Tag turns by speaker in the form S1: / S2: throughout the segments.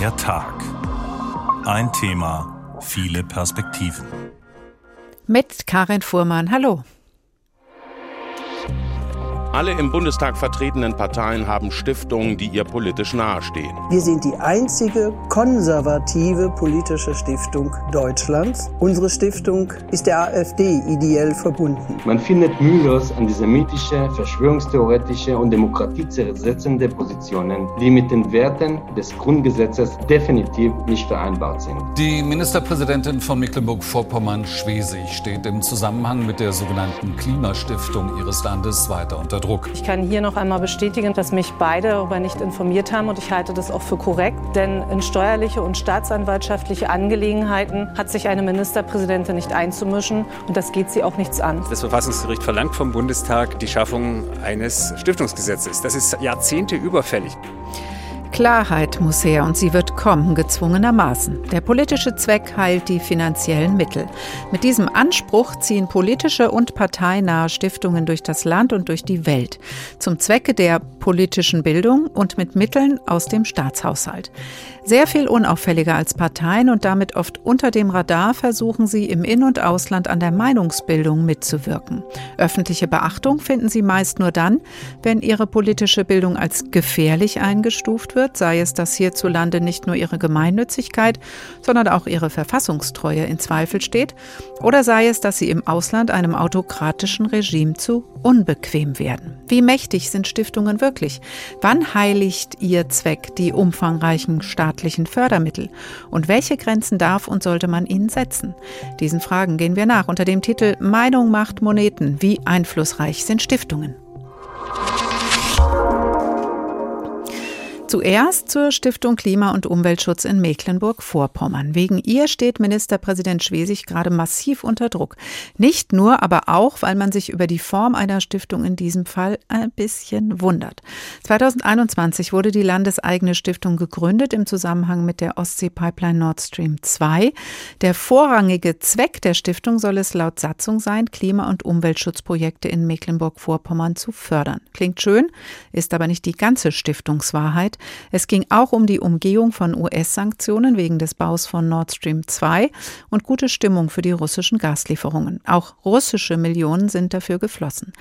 S1: Der Tag. Ein Thema, viele Perspektiven.
S2: Mit Karin Fuhrmann. Hallo.
S3: Alle im Bundestag vertretenen Parteien haben Stiftungen, die ihr politisch nahestehen.
S4: Wir sind die einzige konservative politische Stiftung Deutschlands. Unsere Stiftung ist der AfD ideell verbunden.
S5: Man findet mühelos antisemitische, verschwörungstheoretische und demokratiezersetzende Positionen, die mit den Werten des Grundgesetzes definitiv nicht vereinbar sind.
S6: Die Ministerpräsidentin von Mecklenburg-Vorpommern-Schwesig steht im Zusammenhang mit der sogenannten Klimastiftung ihres Landes weiter unter Druck.
S7: Ich kann hier noch einmal bestätigen, dass mich beide darüber nicht informiert haben und ich halte das auch für korrekt, denn in steuerliche und staatsanwaltschaftliche Angelegenheiten hat sich eine Ministerpräsidentin nicht einzumischen und das geht sie auch nichts an.
S8: Das Verfassungsgericht verlangt vom Bundestag die Schaffung eines Stiftungsgesetzes. Das ist Jahrzehnte überfällig.
S2: Klarheit muss her und sie wird kommen, gezwungenermaßen. Der politische Zweck heilt die finanziellen Mittel. Mit diesem Anspruch ziehen politische und parteinahe Stiftungen durch das Land und durch die Welt. Zum Zwecke der politischen Bildung und mit Mitteln aus dem Staatshaushalt. Sehr viel unauffälliger als Parteien und damit oft unter dem Radar versuchen sie im In- und Ausland an der Meinungsbildung mitzuwirken. Öffentliche Beachtung finden sie meist nur dann, wenn ihre politische Bildung als gefährlich eingestuft wird, sei es, dass hierzulande nicht nur ihre Gemeinnützigkeit, sondern auch ihre Verfassungstreue in Zweifel steht, oder sei es, dass sie im Ausland einem autokratischen Regime zu unbequem werden. Wie mächtig sind Stiftungen wirklich? Wann heiligt ihr Zweck die umfangreichen staatlichen Fördermittel? Und welche Grenzen darf und sollte man ihnen setzen? Diesen Fragen gehen wir nach unter dem Titel Meinung macht Moneten. Wie einflussreich sind Stiftungen? Zuerst zur Stiftung Klima- und Umweltschutz in Mecklenburg-Vorpommern. Wegen ihr steht Ministerpräsident Schwesig gerade massiv unter Druck. Nicht nur, aber auch, weil man sich über die Form einer Stiftung in diesem Fall ein bisschen wundert. 2021 wurde die landeseigene Stiftung gegründet im Zusammenhang mit der Ostsee-Pipeline Nord Stream 2. Der vorrangige Zweck der Stiftung soll es laut Satzung sein, Klima- und Umweltschutzprojekte in Mecklenburg-Vorpommern zu fördern. Klingt schön, ist aber nicht die ganze Stiftungswahrheit. Es ging auch um die Umgehung von US-Sanktionen wegen des Baus von Nord Stream 2 und gute Stimmung für die russischen Gaslieferungen. Auch russische Millionen sind dafür geflossen.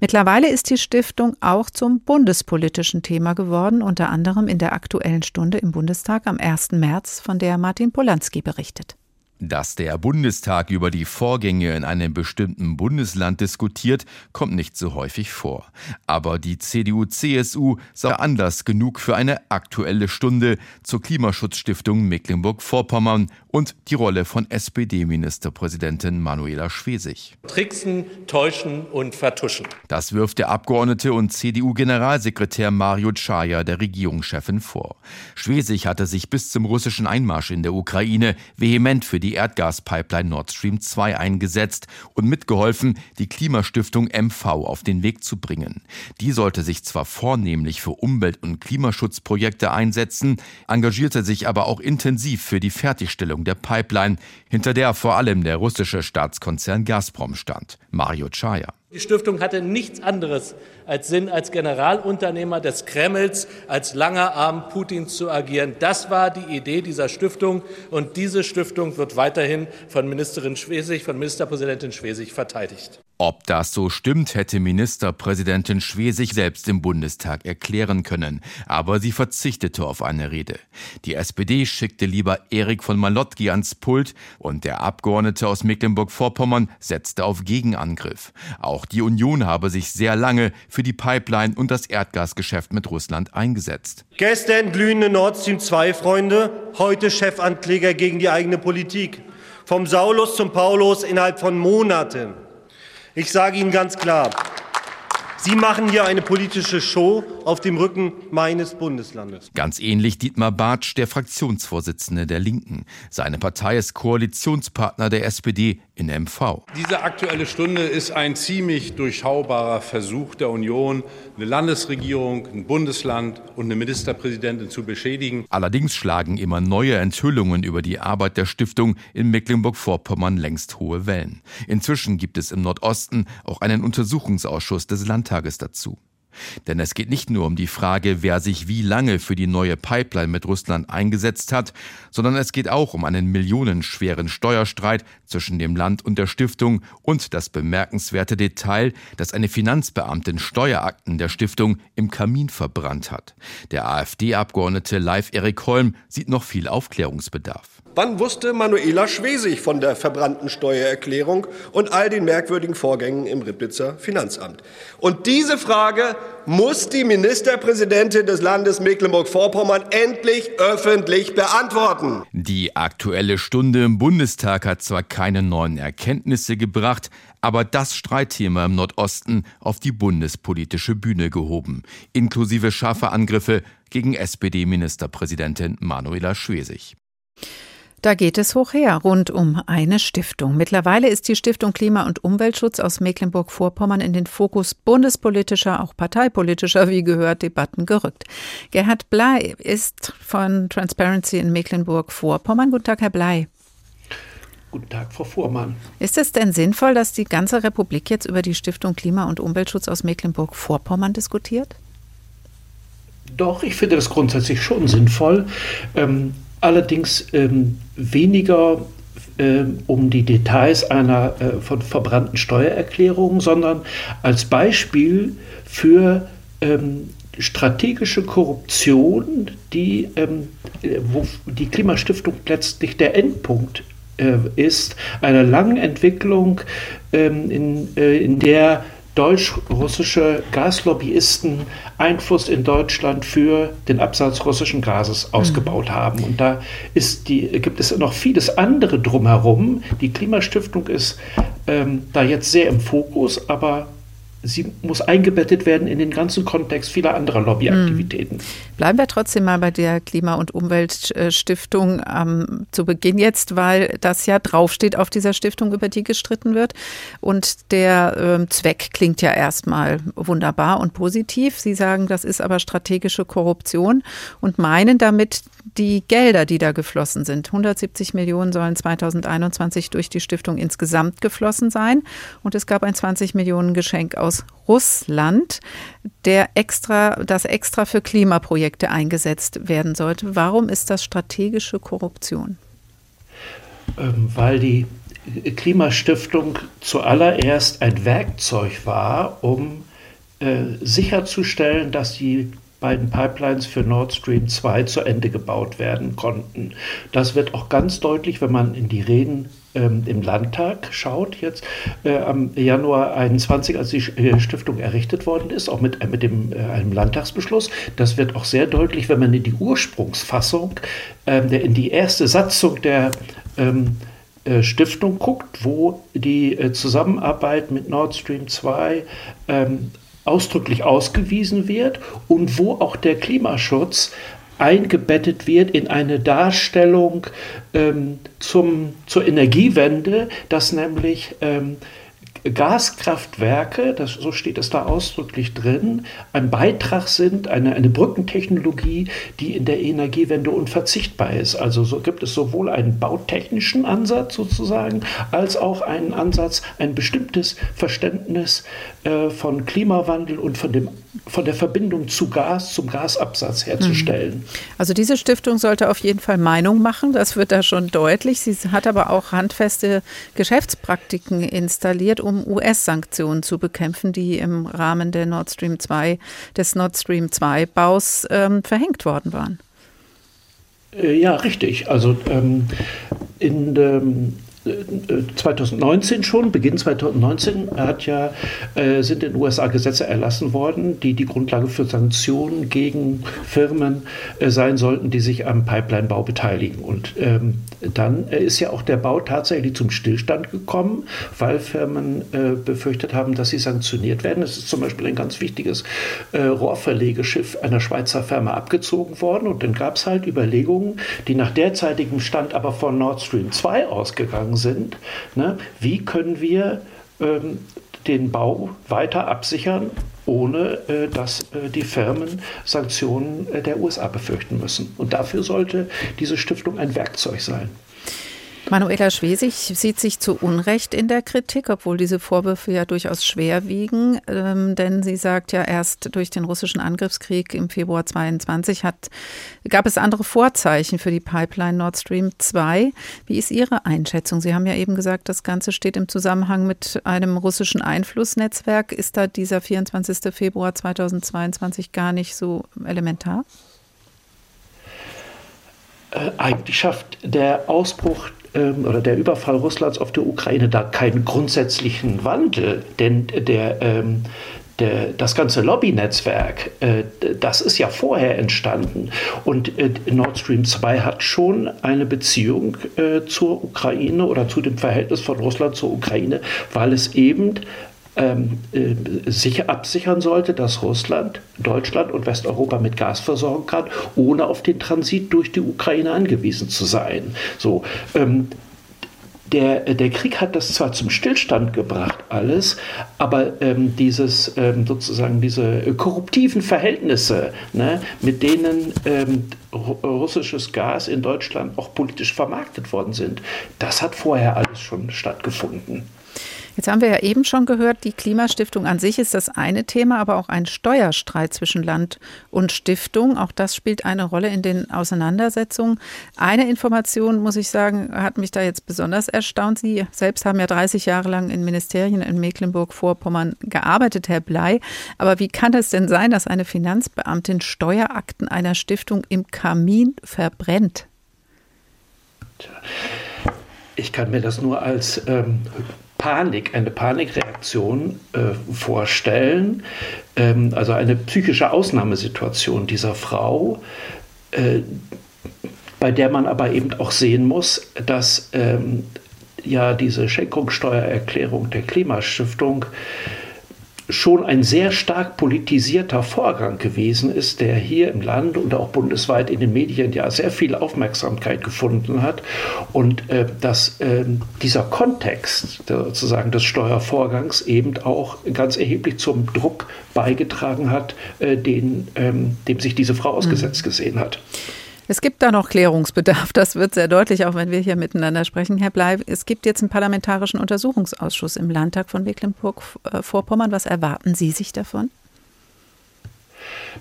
S2: Mittlerweile ist die Stiftung auch zum bundespolitischen Thema geworden, unter anderem in der Aktuellen Stunde im Bundestag am 1. März, von der Martin Polanski berichtet.
S9: Dass der Bundestag über die Vorgänge in einem bestimmten Bundesland diskutiert, kommt nicht so häufig vor. Aber die CDU-CSU sah Anlass genug für eine aktuelle Stunde zur Klimaschutzstiftung Mecklenburg-Vorpommern und die Rolle von SPD-Ministerpräsidentin Manuela Schwesig.
S10: Tricksen, täuschen und vertuschen.
S9: Das wirft der Abgeordnete und CDU-Generalsekretär Mario Czaja der Regierungschefin vor. Schwesig hatte sich bis zum russischen Einmarsch in der Ukraine vehement für die Erdgaspipeline Nord Stream 2 eingesetzt und mitgeholfen, die Klimastiftung MV auf den Weg zu bringen. Die sollte sich zwar vornehmlich für Umwelt- und Klimaschutzprojekte einsetzen, engagierte sich aber auch intensiv für die Fertigstellung der Pipeline, hinter der vor allem der russische Staatskonzern Gazprom stand. Mario Czaja.
S10: Die Stiftung hatte nichts anderes als Sinn, als Generalunternehmer des Kremls, als langer Arm Putins zu agieren. Das war die Idee dieser Stiftung und diese Stiftung wird weiterhin von Ministerin Schwesig, von Ministerpräsidentin Schwesig verteidigt.
S9: Ob das so stimmt, hätte Ministerpräsidentin Schwesig selbst im Bundestag erklären können, aber sie verzichtete auf eine Rede. Die SPD schickte lieber Erik von Malotki ans Pult und der Abgeordnete aus Mecklenburg-Vorpommern setzte auf Gegenangriff. Auch die Union habe sich sehr lange für die Pipeline und das Erdgasgeschäft mit Russland eingesetzt.
S11: Gestern glühende Nord Stream 2 Freunde, heute Chefankläger gegen die eigene Politik. Vom Saulus zum Paulus innerhalb von Monaten. Ich sage Ihnen ganz klar, Sie machen hier eine politische Show auf dem Rücken meines Bundeslandes.
S9: Ganz ähnlich Dietmar Bartsch, der Fraktionsvorsitzende der Linken. Seine Partei ist Koalitionspartner der SPD in MV.
S12: Diese Aktuelle Stunde ist ein ziemlich durchschaubarer Versuch der Union, eine Landesregierung, ein Bundesland und eine Ministerpräsidentin zu beschädigen.
S9: Allerdings schlagen immer neue Enthüllungen über die Arbeit der Stiftung in Mecklenburg-Vorpommern längst hohe Wellen. Inzwischen gibt es im Nordosten auch einen Untersuchungsausschuss des Landtages dazu. Denn es geht nicht nur um die Frage, wer sich wie lange für die neue Pipeline mit Russland eingesetzt hat, sondern es geht auch um einen millionenschweren Steuerstreit zwischen dem Land und der Stiftung und das bemerkenswerte Detail, dass eine Finanzbeamtin Steuerakten der Stiftung im Kamin verbrannt hat. Der AfD-Abgeordnete Live Erik Holm sieht noch viel Aufklärungsbedarf.
S13: Wann wusste Manuela Schwesig von der verbrannten Steuererklärung und all den merkwürdigen Vorgängen im Ribnitzer Finanzamt? Und diese Frage muss die Ministerpräsidentin des Landes Mecklenburg-Vorpommern endlich öffentlich beantworten.
S9: Die aktuelle Stunde im Bundestag hat zwar keine neuen Erkenntnisse gebracht, aber das Streitthema im Nordosten auf die bundespolitische Bühne gehoben, inklusive scharfer Angriffe gegen SPD-Ministerpräsidentin Manuela Schwesig.
S2: Da geht es hoch her, rund um eine Stiftung. Mittlerweile ist die Stiftung Klima- und Umweltschutz aus Mecklenburg-Vorpommern in den Fokus bundespolitischer, auch parteipolitischer, wie gehört, Debatten gerückt. Gerhard Blei ist von Transparency in Mecklenburg-Vorpommern. Guten Tag, Herr Blei.
S14: Guten Tag, Frau Fuhrmann.
S2: Ist es denn sinnvoll, dass die ganze Republik jetzt über die Stiftung Klima- und Umweltschutz aus Mecklenburg-Vorpommern diskutiert?
S14: Doch, ich finde das grundsätzlich schon sinnvoll. Ähm, allerdings ähm, weniger äh, um die Details einer äh, von verbrannten Steuererklärung, sondern als Beispiel für ähm, strategische Korruption, die, ähm, wo die Klimastiftung letztlich der Endpunkt äh, ist, einer langen Entwicklung, ähm, in, äh, in der deutsch-russische Gaslobbyisten Einfluss in Deutschland für den Absatz russischen Gases ausgebaut mhm. haben. Und da die, gibt es noch vieles andere drumherum. Die Klimastiftung ist ähm, da jetzt sehr im Fokus, aber sie muss eingebettet werden in den ganzen Kontext vieler anderer Lobbyaktivitäten.
S2: Bleiben wir trotzdem mal bei der Klima- und Umweltstiftung ähm, zu Beginn jetzt, weil das ja draufsteht auf dieser Stiftung, über die gestritten wird. Und der ähm, Zweck klingt ja erstmal wunderbar und positiv. Sie sagen, das ist aber strategische Korruption und meinen damit die Gelder, die da geflossen sind. 170 Millionen sollen 2021 durch die Stiftung insgesamt geflossen sein. Und es gab ein 20 Millionen Geschenk aus Russland, der extra, das extra für Klimaprojekte eingesetzt werden sollte. Warum ist das strategische Korruption?
S14: Ähm, weil die Klimastiftung zuallererst ein Werkzeug war, um äh, sicherzustellen, dass die beiden Pipelines für Nord Stream 2 zu Ende gebaut werden konnten. Das wird auch ganz deutlich, wenn man in die Reden ähm, im Landtag schaut, jetzt äh, am Januar 21, als die äh, Stiftung errichtet worden ist, auch mit, äh, mit dem, äh, einem Landtagsbeschluss. Das wird auch sehr deutlich, wenn man in die Ursprungsfassung, ähm, der, in die erste Satzung der ähm, äh, Stiftung guckt, wo die äh, Zusammenarbeit mit Nord Stream 2 ähm, ausdrücklich ausgewiesen wird und wo auch der Klimaschutz eingebettet wird in eine Darstellung ähm, zum, zur Energiewende, dass nämlich ähm, Gaskraftwerke, das, so steht es da ausdrücklich drin, ein Beitrag sind, eine, eine Brückentechnologie, die in der Energiewende unverzichtbar ist. Also so gibt es sowohl einen bautechnischen Ansatz sozusagen, als auch einen Ansatz, ein bestimmtes Verständnis äh, von Klimawandel und von, dem, von der Verbindung zu Gas, zum Gasabsatz herzustellen. Mhm.
S2: Also diese Stiftung sollte auf jeden Fall Meinung machen, das wird da schon deutlich. Sie hat aber auch handfeste Geschäftspraktiken installiert, um US-Sanktionen zu bekämpfen, die im Rahmen der Nord Stream 2, des Nord Stream 2 Baus ähm, verhängt worden waren.
S14: Äh, ja, richtig. Also ähm, in, ähm, 2019 schon, Beginn 2019, hat ja, äh, sind in den USA Gesetze erlassen worden, die die Grundlage für Sanktionen gegen Firmen äh, sein sollten, die sich am Pipeline-Bau beteiligen. Und ähm, dann äh, ist ja auch der Bau tatsächlich zum Stillstand gekommen, weil Firmen äh, befürchtet haben, dass sie sanktioniert werden. Es ist zum Beispiel ein ganz wichtiges äh, Rohrverlegeschiff einer Schweizer Firma abgezogen worden. Und dann gab es halt Überlegungen, die nach derzeitigem Stand aber von Nord Stream 2 ausgegangen sind. Ne? Wie können wir ähm, den Bau weiter absichern, ohne äh, dass äh, die Firmen Sanktionen äh, der USA befürchten müssen? Und dafür sollte diese Stiftung ein Werkzeug sein.
S2: Manuela Schwesig sieht sich zu Unrecht in der Kritik, obwohl diese Vorwürfe ja durchaus schwer wiegen. Ähm, denn sie sagt ja, erst durch den russischen Angriffskrieg im Februar 22 hat, gab es andere Vorzeichen für die Pipeline Nord Stream 2. Wie ist Ihre Einschätzung? Sie haben ja eben gesagt, das Ganze steht im Zusammenhang mit einem russischen Einflussnetzwerk. Ist da dieser 24. Februar 2022 gar nicht so elementar?
S14: Äh, eigentlich schafft der Ausbruch ähm, oder der Überfall Russlands auf die Ukraine da keinen grundsätzlichen Wandel, denn der, ähm, der, das ganze Lobbynetzwerk, äh, das ist ja vorher entstanden. Und äh, Nord Stream 2 hat schon eine Beziehung äh, zur Ukraine oder zu dem Verhältnis von Russland zur Ukraine, weil es eben ähm, äh, sicher absichern sollte, dass Russland, Deutschland und Westeuropa mit Gas versorgen kann, ohne auf den Transit durch die Ukraine angewiesen zu sein. So, ähm, der, der Krieg hat das zwar zum Stillstand gebracht, alles, aber ähm, dieses ähm, sozusagen diese korruptiven Verhältnisse, ne, mit denen ähm, russisches Gas in Deutschland auch politisch vermarktet worden sind, das hat vorher alles schon stattgefunden.
S2: Jetzt haben wir ja eben schon gehört, die Klimastiftung an sich ist das eine Thema, aber auch ein Steuerstreit zwischen Land und Stiftung. Auch das spielt eine Rolle in den Auseinandersetzungen. Eine Information, muss ich sagen, hat mich da jetzt besonders erstaunt. Sie selbst haben ja 30 Jahre lang in Ministerien in Mecklenburg-Vorpommern gearbeitet, Herr Blei. Aber wie kann es denn sein, dass eine Finanzbeamtin Steuerakten einer Stiftung im Kamin verbrennt?
S14: Ich kann mir das nur als ähm, Panik, eine Panikreaktion äh, vorstellen, ähm, also eine psychische Ausnahmesituation dieser Frau, äh, bei der man aber eben auch sehen muss, dass ähm, ja diese Schenkungssteuererklärung der Klimastiftung schon ein sehr stark politisierter Vorgang gewesen ist, der hier im Land und auch bundesweit in den Medien ja sehr viel Aufmerksamkeit gefunden hat und äh, dass äh, dieser Kontext sozusagen des Steuervorgangs eben auch ganz erheblich zum Druck beigetragen hat, äh, den, ähm, dem sich diese Frau ausgesetzt mhm. gesehen hat.
S2: Es gibt da noch Klärungsbedarf, das wird sehr deutlich, auch wenn wir hier miteinander sprechen, Herr Bleib. Es gibt jetzt einen parlamentarischen Untersuchungsausschuss im Landtag von Mecklenburg-Vorpommern. Was erwarten Sie sich davon?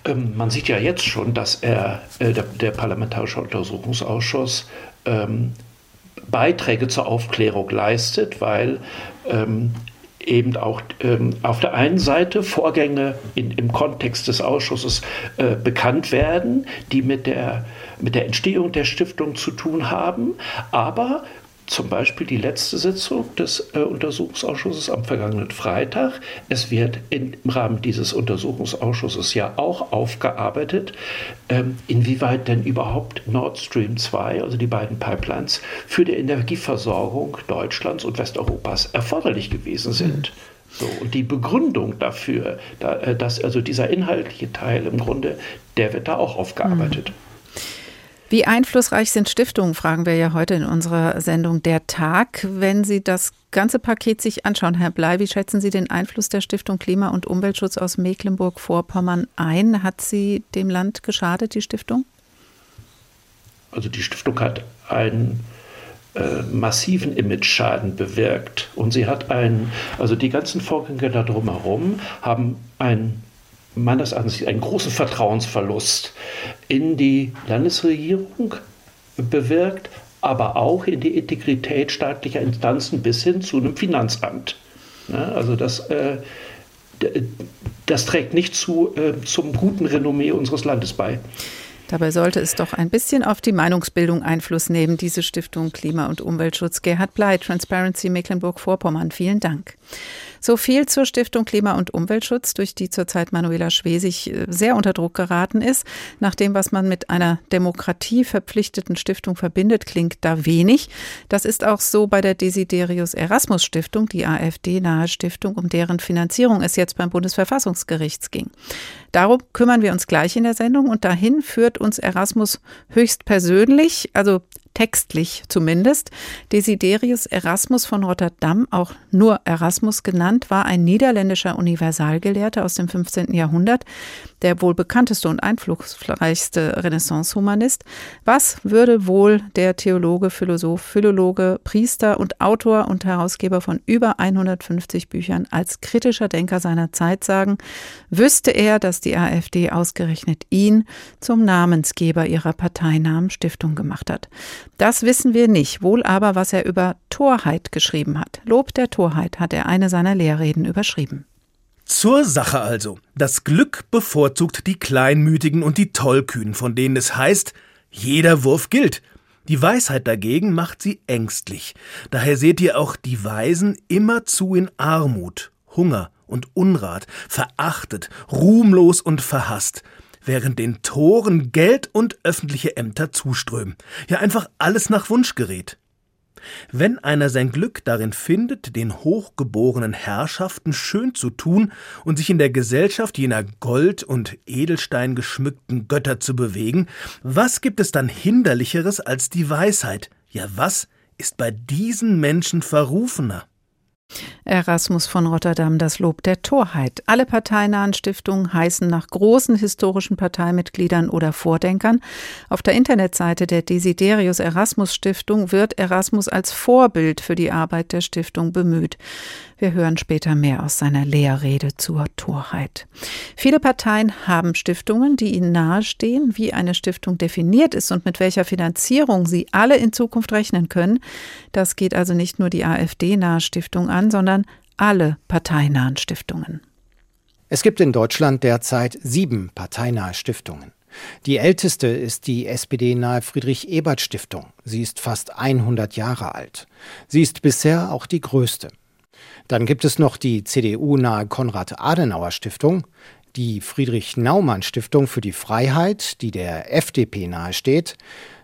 S14: Ähm, man sieht ja jetzt schon, dass er, äh, der, der, Parlamentarische Untersuchungsausschuss ähm, Beiträge zur Aufklärung leistet, weil ähm, eben auch ähm, auf der einen Seite Vorgänge in, im Kontext des Ausschusses äh, bekannt werden, die mit der, mit der Entstehung der Stiftung zu tun haben, aber zum Beispiel die letzte Sitzung des äh, Untersuchungsausschusses am vergangenen Freitag. Es wird in, im Rahmen dieses Untersuchungsausschusses ja auch aufgearbeitet, ähm, inwieweit denn überhaupt Nord Stream 2, also die beiden Pipelines, für die Energieversorgung Deutschlands und Westeuropas erforderlich gewesen sind. So, und die Begründung dafür, da, äh, dass also dieser inhaltliche Teil im Grunde, der wird da auch aufgearbeitet. Mhm.
S2: Wie einflussreich sind Stiftungen, fragen wir ja heute in unserer Sendung Der Tag. Wenn Sie das ganze Paket sich anschauen, Herr Blei, wie schätzen Sie den Einfluss der Stiftung Klima- und Umweltschutz aus Mecklenburg-Vorpommern ein? Hat sie dem Land geschadet, die Stiftung?
S14: Also die Stiftung hat einen äh, massiven Image-Schaden bewirkt. Und sie hat einen, also die ganzen Vorgänge da drumherum haben einen meines Erachtens einen großen Vertrauensverlust in die Landesregierung bewirkt, aber auch in die Integrität staatlicher Instanzen bis hin zu einem Finanzamt. also das, äh, das trägt nicht zu, äh, zum guten Renommee unseres Landes bei.
S2: Dabei sollte es doch ein bisschen auf die Meinungsbildung Einfluss nehmen, diese Stiftung Klima- und Umweltschutz. Gerhard Blei, Transparency Mecklenburg-Vorpommern. Vielen Dank. So viel zur Stiftung Klima- und Umweltschutz, durch die zurzeit Manuela Schwesig äh, sehr unter Druck geraten ist. Nach dem, was man mit einer Demokratie verpflichteten Stiftung verbindet, klingt da wenig. Das ist auch so bei der Desiderius Erasmus Stiftung, die AfD-nahe Stiftung, um deren Finanzierung es jetzt beim Bundesverfassungsgericht ging. Darum kümmern wir uns gleich in der Sendung und dahin führt uns Erasmus höchst persönlich, also textlich zumindest. Desiderius Erasmus von Rotterdam, auch nur Erasmus genannt, war ein niederländischer Universalgelehrter aus dem 15. Jahrhundert, der wohl bekannteste und einflussreichste Renaissance-Humanist. Was würde wohl der Theologe, Philosoph, Philologe, Priester und Autor und Herausgeber von über 150 Büchern als kritischer Denker seiner Zeit sagen, wüsste er, dass die AfD ausgerechnet ihn zum Namensgeber ihrer Parteinamenstiftung gemacht hat. Das wissen wir nicht, wohl aber, was er über Torheit geschrieben hat. Lob der Torheit hat er eine seiner Lehrreden überschrieben.
S15: Zur Sache also. Das Glück bevorzugt die Kleinmütigen und die Tollkühnen, von denen es heißt, jeder Wurf gilt. Die Weisheit dagegen macht sie ängstlich. Daher seht ihr auch die Weisen immerzu in Armut, Hunger und Unrat, verachtet, ruhmlos und verhasst während den Toren Geld und öffentliche Ämter zuströmen. Ja, einfach alles nach Wunsch gerät. Wenn einer sein Glück darin findet, den hochgeborenen Herrschaften schön zu tun und sich in der Gesellschaft jener Gold und Edelstein geschmückten Götter zu bewegen, was gibt es dann hinderlicheres als die Weisheit? Ja, was ist bei diesen Menschen verrufener?
S2: Erasmus von Rotterdam das Lob der Torheit. Alle parteinahen Stiftungen heißen nach großen historischen Parteimitgliedern oder Vordenkern. Auf der Internetseite der Desiderius Erasmus Stiftung wird Erasmus als Vorbild für die Arbeit der Stiftung bemüht. Wir hören später mehr aus seiner Lehrrede zur Torheit. Viele Parteien haben Stiftungen, die ihnen nahestehen, wie eine Stiftung definiert ist und mit welcher Finanzierung sie alle in Zukunft rechnen können. Das geht also nicht nur die AfD-nahe Stiftung an, sondern alle parteinahen Stiftungen.
S16: Es gibt in Deutschland derzeit sieben parteinahe Stiftungen. Die älteste ist die SPD-nahe Friedrich-Ebert-Stiftung. Sie ist fast 100 Jahre alt. Sie ist bisher auch die größte. Dann gibt es noch die CDU-nahe Konrad-Adenauer-Stiftung, die Friedrich-Naumann-Stiftung für die Freiheit, die der FDP nahesteht,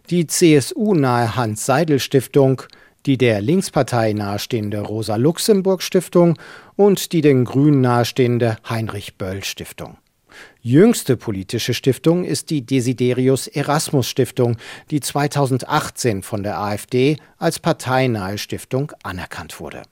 S16: die CSU-nahe Hans-Seidel-Stiftung, die der Linkspartei nahestehende Rosa-Luxemburg-Stiftung und die den Grünen nahestehende Heinrich-Böll-Stiftung. Jüngste politische Stiftung ist die Desiderius Erasmus Stiftung, die 2018 von der AfD als parteinahe Stiftung anerkannt wurde.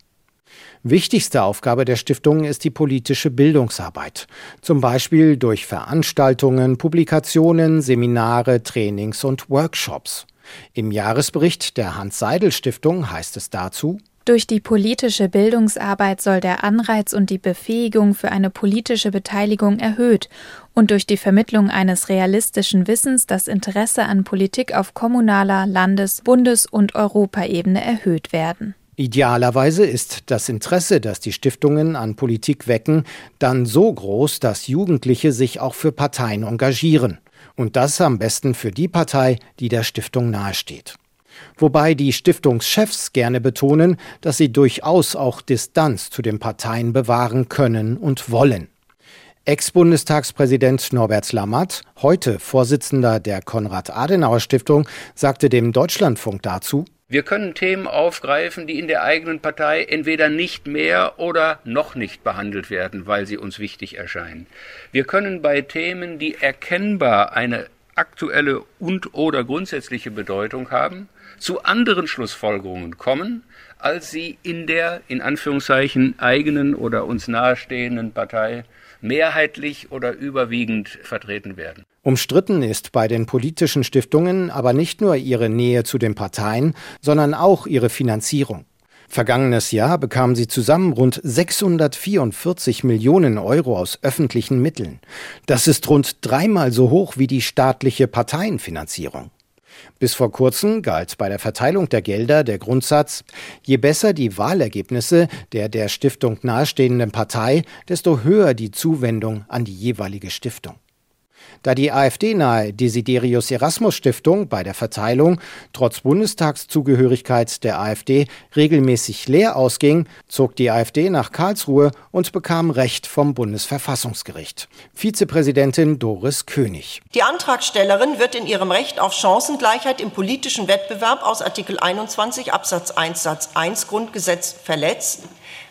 S16: Wichtigste Aufgabe der Stiftung ist die politische Bildungsarbeit, zum Beispiel durch Veranstaltungen, Publikationen, Seminare, Trainings und Workshops. Im Jahresbericht der Hans-Seidel-Stiftung heißt es dazu,
S17: durch die politische Bildungsarbeit soll der Anreiz und die Befähigung für eine politische Beteiligung erhöht und durch die Vermittlung eines realistischen Wissens das Interesse an Politik auf kommunaler, Landes-, Bundes- und Europaebene erhöht werden.
S16: Idealerweise ist das Interesse, das die Stiftungen an Politik wecken, dann so groß, dass Jugendliche sich auch für Parteien engagieren. Und das am besten für die Partei, die der Stiftung nahesteht. Wobei die Stiftungschefs gerne betonen, dass sie durchaus auch Distanz zu den Parteien bewahren können und wollen. Ex-Bundestagspräsident Norbert Lammert, heute Vorsitzender der Konrad-Adenauer-Stiftung, sagte dem Deutschlandfunk dazu,
S18: wir können Themen aufgreifen, die in der eigenen Partei entweder nicht mehr oder noch nicht behandelt werden, weil sie uns wichtig erscheinen. Wir können bei Themen, die erkennbar eine aktuelle und oder grundsätzliche Bedeutung haben, zu anderen Schlussfolgerungen kommen, als sie in der in Anführungszeichen eigenen oder uns nahestehenden Partei mehrheitlich oder überwiegend vertreten werden.
S16: Umstritten ist bei den politischen Stiftungen aber nicht nur ihre Nähe zu den Parteien, sondern auch ihre Finanzierung. Vergangenes Jahr bekamen sie zusammen rund 644 Millionen Euro aus öffentlichen Mitteln. Das ist rund dreimal so hoch wie die staatliche Parteienfinanzierung. Bis vor kurzem galt bei der Verteilung der Gelder der Grundsatz, je besser die Wahlergebnisse der der Stiftung nahestehenden Partei, desto höher die Zuwendung an die jeweilige Stiftung. Da die AfD-nahe Desiderius Erasmus Stiftung bei der Verteilung trotz Bundestagszugehörigkeit der AfD regelmäßig leer ausging, zog die AfD nach Karlsruhe und bekam Recht vom Bundesverfassungsgericht. Vizepräsidentin Doris König.
S19: Die Antragstellerin wird in ihrem Recht auf Chancengleichheit im politischen Wettbewerb aus Artikel 21 Absatz 1 Satz 1 Grundgesetz verletzt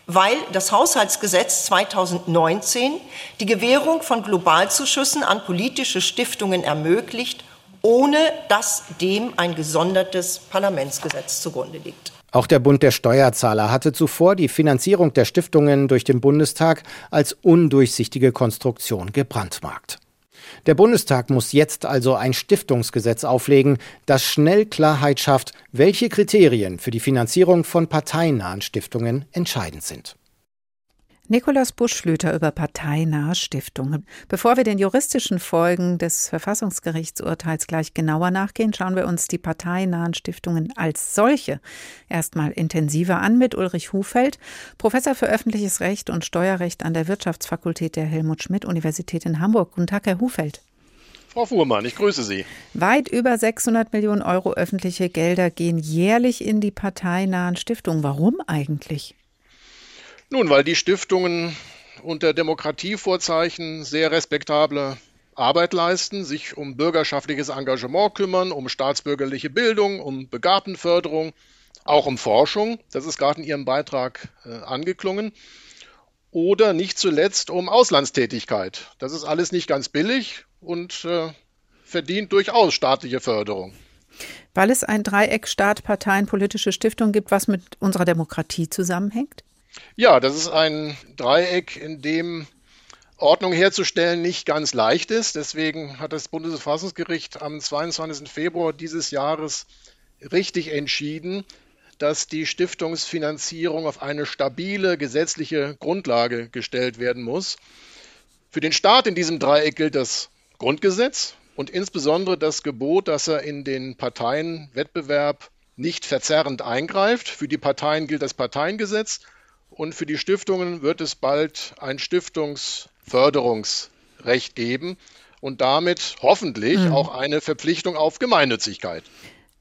S19: weil das Haushaltsgesetz 2019 die Gewährung von Globalzuschüssen an politische Stiftungen ermöglicht, ohne dass dem ein gesondertes Parlamentsgesetz zugrunde liegt.
S16: Auch der Bund der Steuerzahler hatte zuvor die Finanzierung der Stiftungen durch den Bundestag als undurchsichtige Konstruktion gebrandmarkt. Der Bundestag muss jetzt also ein Stiftungsgesetz auflegen, das schnell Klarheit schafft, welche Kriterien für die Finanzierung von parteinahen Stiftungen entscheidend sind.
S2: Nikolaus Buschlüter über parteinahe Stiftungen. Bevor wir den juristischen Folgen des Verfassungsgerichtsurteils gleich genauer nachgehen, schauen wir uns die parteinahen Stiftungen als solche erstmal intensiver an mit Ulrich Hufeld, Professor für öffentliches Recht und Steuerrecht an der Wirtschaftsfakultät der Helmut Schmidt Universität in Hamburg. Guten Tag, Herr Hufeld.
S20: Frau Fuhrmann, ich grüße Sie.
S2: Weit über 600 Millionen Euro öffentliche Gelder gehen jährlich in die parteinahen Stiftungen. Warum eigentlich?
S20: Nun, weil die Stiftungen unter Demokratievorzeichen sehr respektable Arbeit leisten, sich um bürgerschaftliches Engagement kümmern, um staatsbürgerliche Bildung, um Begabtenförderung, auch um Forschung. Das ist gerade in Ihrem Beitrag äh, angeklungen. Oder nicht zuletzt um Auslandstätigkeit. Das ist alles nicht ganz billig und äh, verdient durchaus staatliche Förderung.
S2: Weil es ein Dreieck Staat, Parteien, politische Stiftung gibt, was mit unserer Demokratie zusammenhängt?
S20: Ja, das ist ein Dreieck, in dem Ordnung herzustellen nicht ganz leicht ist. Deswegen hat das Bundesverfassungsgericht am 22. Februar dieses Jahres richtig entschieden, dass die Stiftungsfinanzierung auf eine stabile gesetzliche Grundlage gestellt werden muss. Für den Staat in diesem Dreieck gilt das Grundgesetz und insbesondere das Gebot, dass er in den Parteienwettbewerb nicht verzerrend eingreift. Für die Parteien gilt das Parteiengesetz und für die Stiftungen wird es bald ein Stiftungsförderungsrecht geben und damit hoffentlich mhm. auch eine Verpflichtung auf Gemeinnützigkeit.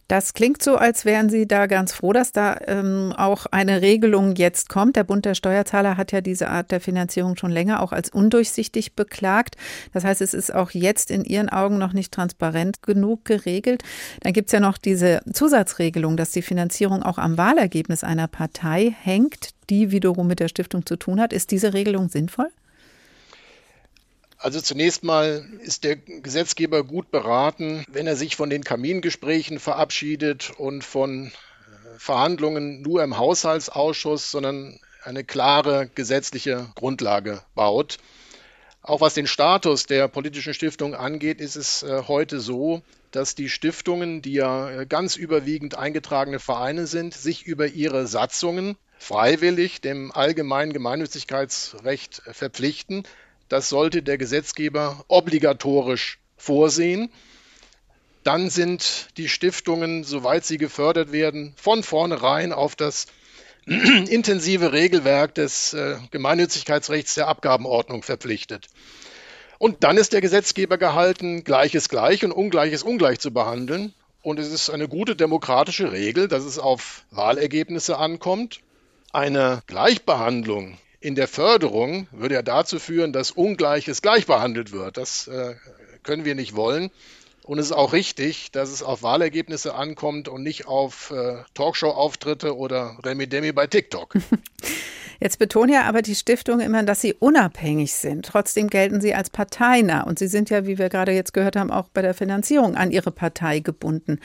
S2: Das klingt so, als wären Sie da ganz froh, dass da ähm, auch eine Regelung jetzt kommt. Der Bund der Steuerzahler hat ja diese Art der Finanzierung schon länger auch als undurchsichtig beklagt. Das heißt, es ist auch jetzt in Ihren Augen noch nicht transparent genug geregelt. Dann gibt es ja noch diese Zusatzregelung, dass die Finanzierung auch am Wahlergebnis einer Partei hängt, die wiederum mit der Stiftung zu tun hat. Ist diese Regelung sinnvoll?
S20: Also zunächst mal ist der Gesetzgeber gut beraten, wenn er sich von den Kamingesprächen verabschiedet und von äh, Verhandlungen nur im Haushaltsausschuss, sondern eine klare gesetzliche Grundlage baut. Auch was den Status der politischen Stiftung angeht, ist es äh, heute so, dass die Stiftungen, die ja äh, ganz überwiegend eingetragene Vereine sind, sich über ihre Satzungen freiwillig dem allgemeinen Gemeinnützigkeitsrecht verpflichten. Das sollte der Gesetzgeber obligatorisch vorsehen. Dann sind die Stiftungen, soweit sie gefördert werden, von vornherein auf das intensive Regelwerk des äh, Gemeinnützigkeitsrechts der Abgabenordnung verpflichtet. Und dann ist der Gesetzgeber gehalten, Gleiches gleich und Ungleiches ungleich zu behandeln. Und es ist eine gute demokratische Regel, dass es auf Wahlergebnisse ankommt. Eine Gleichbehandlung in der Förderung würde ja dazu führen, dass Ungleiches gleich behandelt wird. Das äh, können wir nicht wollen. Und es ist auch richtig, dass es auf Wahlergebnisse ankommt und nicht auf äh, Talkshow-Auftritte oder Remi-Demi bei TikTok.
S2: Jetzt betonen ja aber die Stiftungen immer, dass sie unabhängig sind. Trotzdem gelten sie als parteinah. Und sie sind ja, wie wir gerade jetzt gehört haben, auch bei der Finanzierung an ihre Partei gebunden.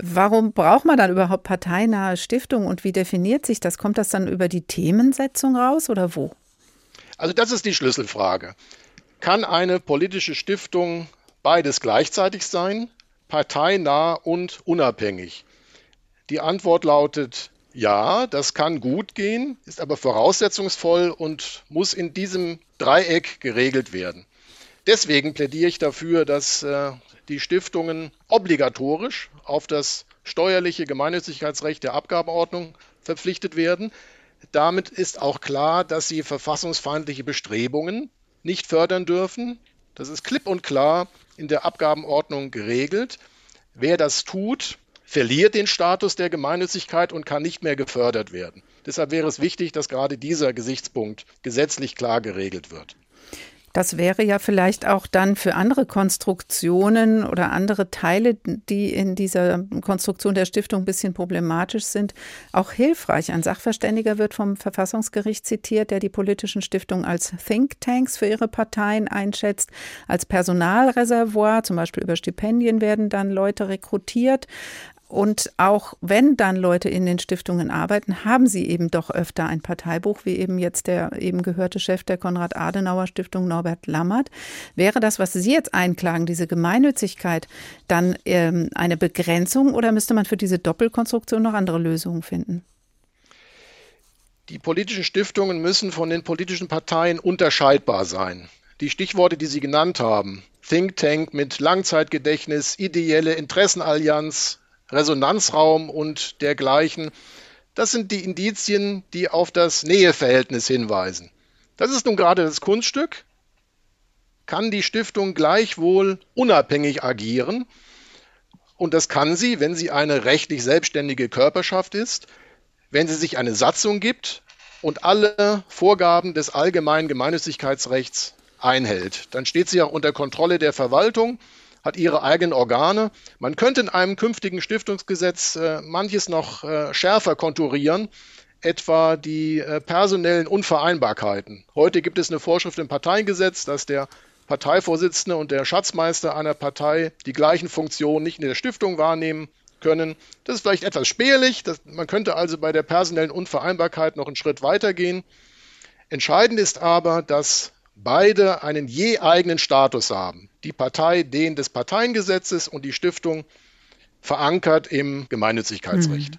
S2: Warum braucht man dann überhaupt parteinahe Stiftungen und wie definiert sich das? Kommt das dann über die Themensetzung raus oder wo?
S20: Also das ist die Schlüsselfrage. Kann eine politische Stiftung beides gleichzeitig sein, parteinah und unabhängig? Die Antwort lautet ja, das kann gut gehen, ist aber voraussetzungsvoll und muss in diesem Dreieck geregelt werden. Deswegen plädiere ich dafür, dass äh, die Stiftungen obligatorisch auf das steuerliche Gemeinnützigkeitsrecht der Abgabenordnung verpflichtet werden. Damit ist auch klar, dass sie verfassungsfeindliche Bestrebungen nicht fördern dürfen. Das ist klipp und klar in der Abgabenordnung geregelt. Wer das tut, verliert den Status der Gemeinnützigkeit und kann nicht mehr gefördert werden. Deshalb wäre es wichtig, dass gerade dieser Gesichtspunkt gesetzlich klar geregelt wird.
S2: Das wäre ja vielleicht auch dann für andere Konstruktionen oder andere Teile, die in dieser Konstruktion der Stiftung ein bisschen problematisch sind, auch hilfreich. Ein Sachverständiger wird vom Verfassungsgericht zitiert, der die politischen Stiftungen als Thinktanks für ihre Parteien einschätzt, als Personalreservoir, zum Beispiel über Stipendien werden dann Leute rekrutiert. Und auch wenn dann Leute in den Stiftungen arbeiten, haben sie eben doch öfter ein Parteibuch, wie eben jetzt der eben gehörte Chef der Konrad-Adenauer-Stiftung Norbert Lammert. Wäre das, was Sie jetzt einklagen, diese Gemeinnützigkeit, dann ähm, eine Begrenzung oder müsste man für diese Doppelkonstruktion noch andere Lösungen finden?
S20: Die politischen Stiftungen müssen von den politischen Parteien unterscheidbar sein. Die Stichworte, die Sie genannt haben, Think Tank mit Langzeitgedächtnis, ideelle Interessenallianz, Resonanzraum und dergleichen. Das sind die Indizien, die auf das Näheverhältnis hinweisen. Das ist nun gerade das Kunststück. Kann die Stiftung gleichwohl unabhängig agieren? Und das kann sie, wenn sie eine rechtlich selbstständige Körperschaft ist, wenn sie sich eine Satzung gibt und alle Vorgaben des allgemeinen Gemeinnützigkeitsrechts einhält. Dann steht sie ja unter Kontrolle der Verwaltung hat ihre eigenen Organe. Man könnte in einem künftigen Stiftungsgesetz äh, manches noch äh, schärfer konturieren, etwa die äh, personellen Unvereinbarkeiten. Heute gibt es eine Vorschrift im Parteiengesetz, dass der Parteivorsitzende und der Schatzmeister einer Partei die gleichen Funktionen nicht in der Stiftung wahrnehmen können. Das ist vielleicht etwas spärlich. Das, man könnte also bei der personellen Unvereinbarkeit noch einen Schritt weiter gehen. Entscheidend ist aber, dass beide einen je eigenen Status haben. Die Partei den des Parteiengesetzes und die Stiftung verankert im Gemeinnützigkeitsrecht. Mhm.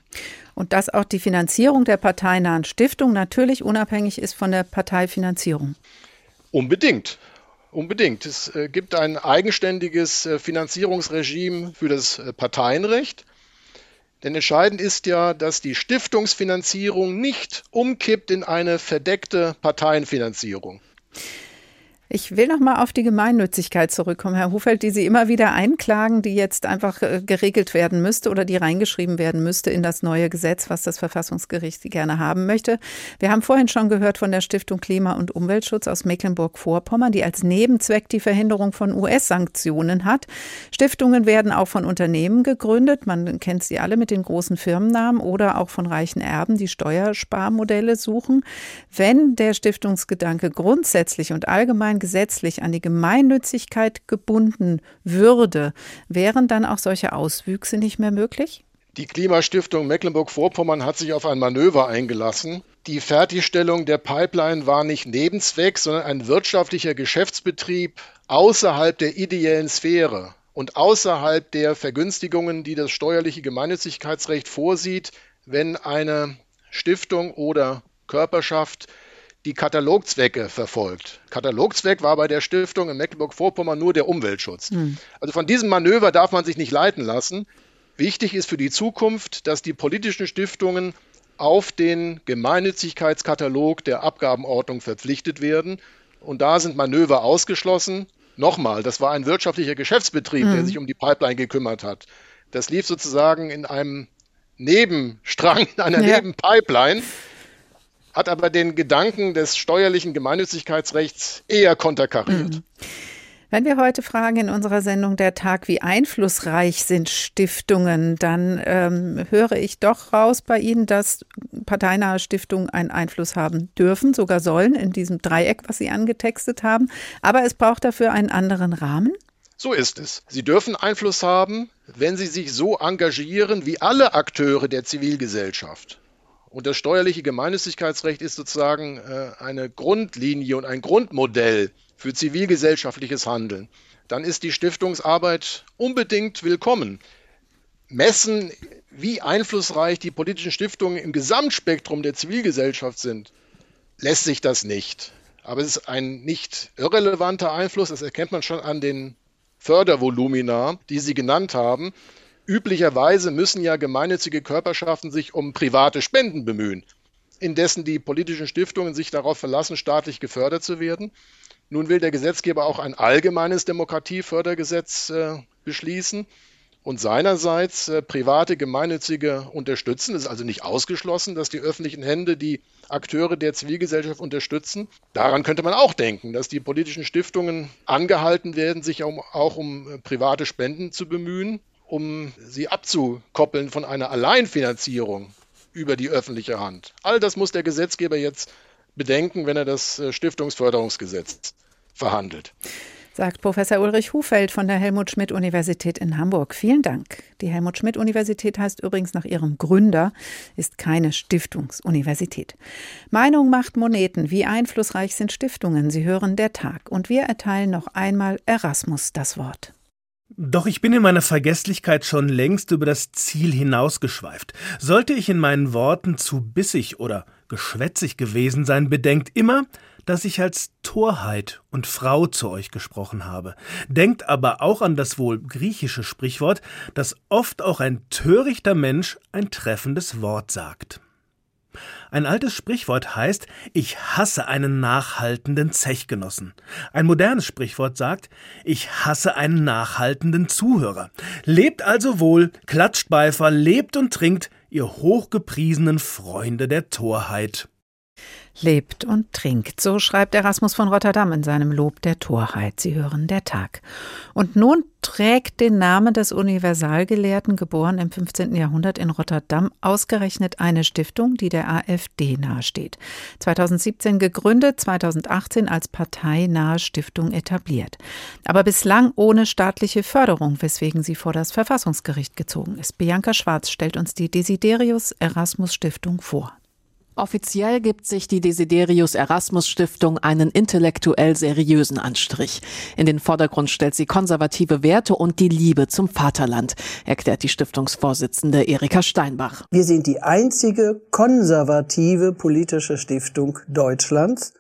S2: Und dass auch die Finanzierung der parteinahen Stiftung natürlich unabhängig ist von der Parteifinanzierung.
S20: Unbedingt. Unbedingt. Es äh, gibt ein eigenständiges äh, Finanzierungsregime für das äh, Parteienrecht. Denn entscheidend ist ja, dass die Stiftungsfinanzierung nicht umkippt in eine verdeckte Parteienfinanzierung.
S2: Ich will noch mal auf die Gemeinnützigkeit zurückkommen, Herr Hofeld, die Sie immer wieder einklagen, die jetzt einfach äh, geregelt werden müsste oder die reingeschrieben werden müsste in das neue Gesetz, was das Verfassungsgericht gerne haben möchte. Wir haben vorhin schon gehört von der Stiftung Klima- und Umweltschutz aus Mecklenburg-Vorpommern, die als Nebenzweck die Verhinderung von US-Sanktionen hat. Stiftungen werden auch von Unternehmen gegründet. Man kennt sie alle mit den großen Firmennamen oder auch von reichen Erben, die Steuersparmodelle suchen. Wenn der Stiftungsgedanke grundsätzlich und allgemein gesetzlich an die Gemeinnützigkeit gebunden würde, wären dann auch solche Auswüchse nicht mehr möglich?
S20: Die Klimastiftung Mecklenburg-Vorpommern hat sich auf ein Manöver eingelassen. Die Fertigstellung der Pipeline war nicht Nebenzweck, sondern ein wirtschaftlicher Geschäftsbetrieb außerhalb der ideellen Sphäre und außerhalb der Vergünstigungen, die das steuerliche Gemeinnützigkeitsrecht vorsieht, wenn eine Stiftung oder Körperschaft die Katalogzwecke verfolgt. Katalogzweck war bei der Stiftung in Mecklenburg-Vorpommern nur der Umweltschutz. Hm. Also von diesem Manöver darf man sich nicht leiten lassen. Wichtig ist für die Zukunft, dass die politischen Stiftungen auf den Gemeinnützigkeitskatalog der Abgabenordnung verpflichtet werden. Und da sind Manöver ausgeschlossen. Nochmal, das war ein wirtschaftlicher Geschäftsbetrieb, hm. der sich um die Pipeline gekümmert hat. Das lief sozusagen in einem Nebenstrang, in einer ja. Nebenpipeline hat aber den Gedanken des steuerlichen Gemeinnützigkeitsrechts eher konterkariert. Mhm.
S2: Wenn wir heute fragen in unserer Sendung Der Tag, wie einflussreich sind Stiftungen, dann ähm, höre ich doch raus bei Ihnen, dass parteinahe Stiftungen einen Einfluss haben dürfen, sogar sollen, in diesem Dreieck, was Sie angetextet haben. Aber es braucht dafür einen anderen Rahmen.
S20: So ist es. Sie dürfen Einfluss haben, wenn Sie sich so engagieren wie alle Akteure der Zivilgesellschaft. Und das steuerliche Gemeinnützigkeitsrecht ist sozusagen äh, eine Grundlinie und ein Grundmodell für zivilgesellschaftliches Handeln. Dann ist die Stiftungsarbeit unbedingt willkommen. Messen, wie einflussreich die politischen Stiftungen im Gesamtspektrum der Zivilgesellschaft sind, lässt sich das nicht. Aber es ist ein nicht irrelevanter Einfluss, das erkennt man schon an den Fördervolumina, die Sie genannt haben. Üblicherweise müssen ja gemeinnützige Körperschaften sich um private Spenden bemühen, indessen die politischen Stiftungen sich darauf verlassen, staatlich gefördert zu werden. Nun will der Gesetzgeber auch ein allgemeines Demokratiefördergesetz äh, beschließen. und seinerseits äh, private Gemeinnützige unterstützen. Es ist also nicht ausgeschlossen, dass die öffentlichen Hände die Akteure der Zivilgesellschaft unterstützen. Daran könnte man auch denken, dass die politischen Stiftungen angehalten werden, sich auch um äh, private Spenden zu bemühen, um sie abzukoppeln von einer Alleinfinanzierung über die öffentliche Hand. All das muss der Gesetzgeber jetzt bedenken, wenn er das äh, Stiftungsförderungsgesetz verhandelt
S2: sagt Professor Ulrich Hufeld von der Helmut Schmidt Universität in Hamburg. Vielen Dank. Die Helmut Schmidt Universität heißt übrigens nach ihrem Gründer, ist keine Stiftungsuniversität. Meinung macht Moneten. Wie einflussreich sind Stiftungen? Sie hören der Tag. Und wir erteilen noch einmal Erasmus das Wort.
S15: Doch ich bin in meiner Vergesslichkeit schon längst über das Ziel hinausgeschweift. Sollte ich in meinen Worten zu bissig oder geschwätzig gewesen sein, bedenkt immer, dass ich als Torheit und Frau zu euch gesprochen habe. Denkt aber auch an das wohl griechische Sprichwort, dass oft auch ein törichter Mensch ein treffendes Wort sagt. Ein altes Sprichwort heißt, ich hasse einen nachhaltenden Zechgenossen. Ein modernes Sprichwort sagt, ich hasse einen nachhaltenden Zuhörer. Lebt also wohl, klatscht Beifall, lebt und trinkt, ihr hochgepriesenen Freunde der Torheit
S2: lebt und trinkt. So schreibt Erasmus von Rotterdam in seinem Lob der Torheit. Sie hören der Tag. Und nun trägt den Namen des Universalgelehrten, geboren im 15. Jahrhundert in Rotterdam, ausgerechnet eine Stiftung, die der AfD nahesteht. 2017 gegründet, 2018 als parteinahe Stiftung etabliert. Aber bislang ohne staatliche Förderung, weswegen sie vor das Verfassungsgericht gezogen ist. Bianca Schwarz stellt uns die Desiderius Erasmus Stiftung vor.
S21: Offiziell gibt sich die Desiderius Erasmus Stiftung einen intellektuell seriösen Anstrich. In den Vordergrund stellt sie konservative Werte und die Liebe zum Vaterland, erklärt die Stiftungsvorsitzende Erika Steinbach.
S4: Wir sind die einzige konservative politische Stiftung Deutschlands.